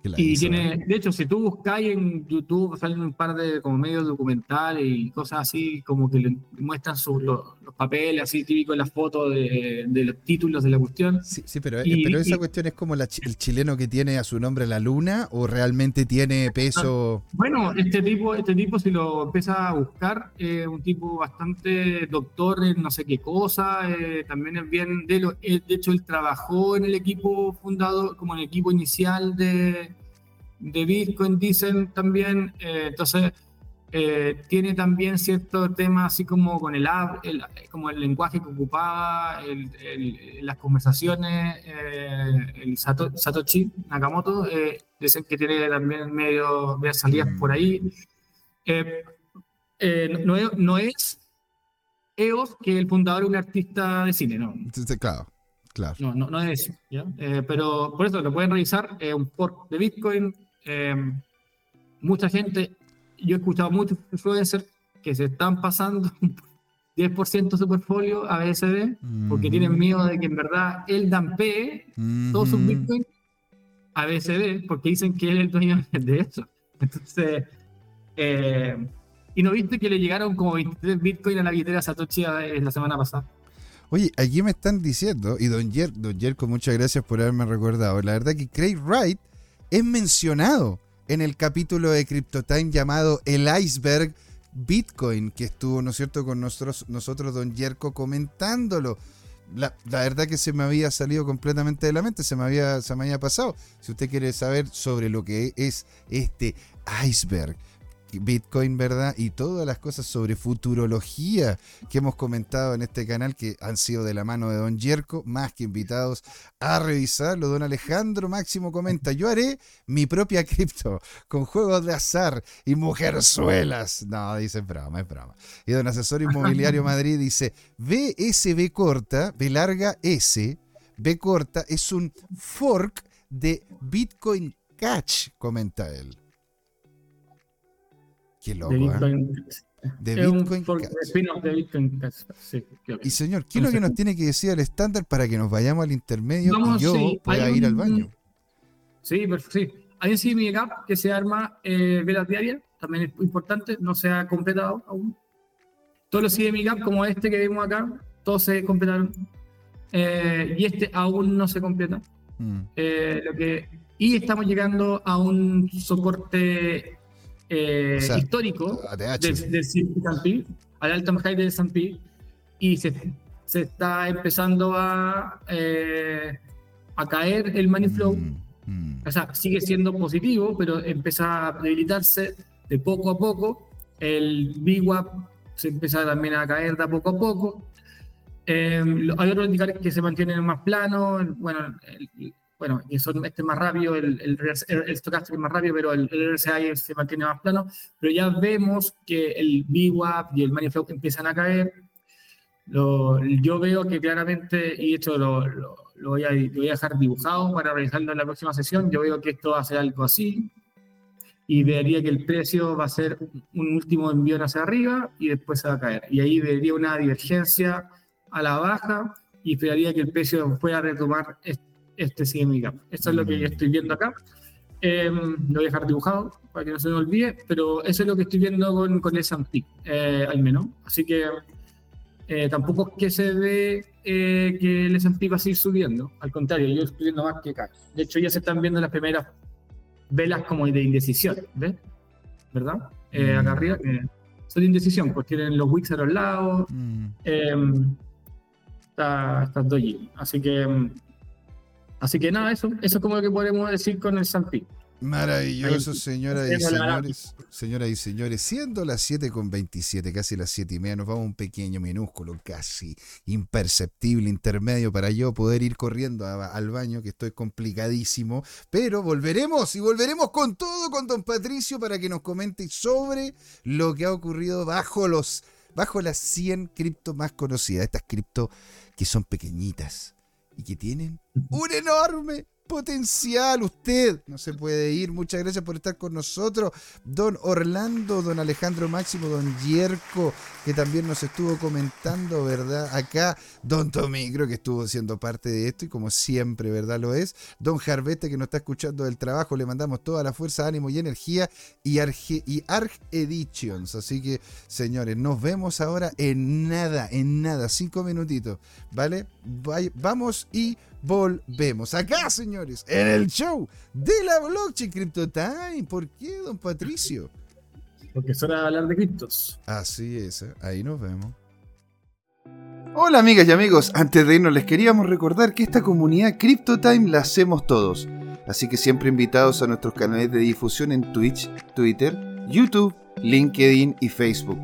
y tiene, de hecho, si tú buscas en YouTube, salen un par de como medios documentales y cosas así, como que le muestran sus, los, papeles así típicos de las fotos de, los títulos de la cuestión. Sí, sí pero, eh, pero esa cuestión es como el chileno que tiene a su nombre la luna o realmente tiene peso. Bueno, este tipo, este tipo si lo empieza a buscar, es un tipo bastante doctor en no sé qué cosa, eh, también es bien, de, lo, de hecho él trabajó en el equipo fundado, como en el equipo inicial de de Bitcoin, dicen también. Eh, entonces, eh, tiene también ciertos temas así como con el, el, como el lenguaje que ocupaba, el, las conversaciones, eh, el Satoshi Nakamoto, dicen que tiene también medio de salidas por ahí. No, no, es EOS que el fundador es un artista de cine, ¿no? Claro. Claro. No, no, no es eso. pero por eso lo pueden revisar. un fork de Bitcoin, eh, mucha gente, yo he escuchado muchos influencers que se están pasando <laughs> 10% de su portfolio a BSD porque tienen miedo de que en verdad él dampee todos sus bitcoins a BSD porque dicen que él es el dueño <laughs> de eso. Entonces, eh, y no viste que le llegaron como 23 bitcoins a la billetera Satoshi la semana pasada. Oye, aquí me están diciendo, y Don Jer, Don Jerko, muchas gracias por haberme recordado. La verdad que Craig Wright es mencionado en el capítulo de CryptoTime llamado El Iceberg Bitcoin, que estuvo, ¿no es cierto?, con nosotros, nosotros don Yerko comentándolo. La, verdad que se me había salido completamente de la mente, se me, había, se me había pasado. Si usted quiere saber sobre lo que es este iceberg, Bitcoin, ¿verdad? Y todas las cosas sobre futurología que hemos comentado en este canal que han sido de la mano de Don Yerko, más que invitados a revisarlo. Don Alejandro Máximo comenta, yo haré mi propia <laughs> cripto con juegos de azar y mujerzuelas. No, dice broma, es broma. Y don Asesor Inmobiliario <laughs> Madrid dice, BSB corta, B larga S, B corta, es un fork de Bitcoin Catch, comenta él. Qué loco, ¿eh? De Bitcoin, de Bitcoin y señor, ¿qué es lo que nos tiene que decir el estándar para que nos vayamos al intermedio y yo pueda ir al baño? Sí, perfecto. Sí. Hay un CMYGAP que se arma eh, velas diarias, también es importante, no se ha completado aún. Todos los CMYGAP como este que vemos acá, todos se completaron. Eh, y este aún no se completa. Mm. Eh, lo que, y estamos llegando a un soporte eh, histórico del, del S&P, al alto high del S&P, y se, se, está empezando a, eh, a caer el money flow. Mm, mm. O sea, sigue siendo positivo, pero empieza a debilitarse de poco a poco. El VWAP se empieza también a caer de poco a poco. Eh, hay otros indicadores que se mantienen más planos. Bueno, el, bueno, y este es más rápido, el, el, el, es más rápido, pero el, el RSI se mantiene más plano, pero ya vemos que el VWAP y el Money empiezan a caer. Lo, yo veo que claramente, y esto lo, lo, lo, voy a, lo, voy a, dejar dibujado para realizarlo en la próxima sesión, yo veo que esto va a ser algo así, y vería que el precio va a ser un último envío hacia arriba y después se va a caer. Y ahí vería una divergencia a la baja y esperaría que el precio pueda retomar este este CMI Gap. Esto es lo que estoy viendo acá. Em, lo voy a dejar dibujado para que no se me olvide, pero eso es lo que estoy viendo con, con el S&P, eh, al menos. Así que eh, tampoco es que se ve eh, que el S&P va a seguir subiendo. Al contrario, yo estoy viendo más que cae. De hecho, ya se están viendo las primeras velas como de indecisión, ¿ves? ¿Verdad? Eh, acá mm. arriba. son de indecisión, porque tienen los wicks a los lados. Mm. Em, está, está. Así que em, Así que nada, eso, eso es como lo que podemos decir con el Sampi. Maravilloso, señoras y señores. Señoras y señores, siendo las 7 con 27, casi las 7 y media, nos vamos a un pequeño, minúsculo, casi imperceptible intermedio para yo poder ir corriendo al baño, que estoy complicadísimo. Pero volveremos y volveremos con todo con don Patricio para que nos comente sobre lo que ha ocurrido bajo los bajo las 100 cripto más conocidas, estas cripto que son pequeñitas y que tienen un enorme potencial. Usted no se puede ir. Muchas gracias por estar con nosotros. Don Orlando, don Alejandro Máximo, don Yerko, que también nos estuvo comentando, ¿verdad? Acá, don Tomicro, que estuvo siendo parte de esto y como siempre, ¿verdad? Lo es. Don Jarvete, que nos está escuchando del trabajo, le mandamos toda la fuerza, ánimo y energía. Y, Arge y Arg Editions. Así que, señores, nos vemos ahora en nada, en nada, cinco minutitos, ¿vale? Vamos y volvemos. Acá, señores, en el show de la blockchain Crypto Time. ¿Por qué, don Patricio? Porque es hora de hablar de criptos. Así es, ¿eh? ahí nos vemos. Hola amigas y amigos, antes de irnos les queríamos recordar que esta comunidad CryptoTime la hacemos todos, así que siempre invitados a nuestros canales de difusión en Twitch, Twitter, YouTube, LinkedIn y Facebook.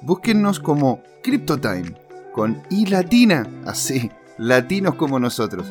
Búsquennos como CryptoTime, con I latina, así, latinos como nosotros.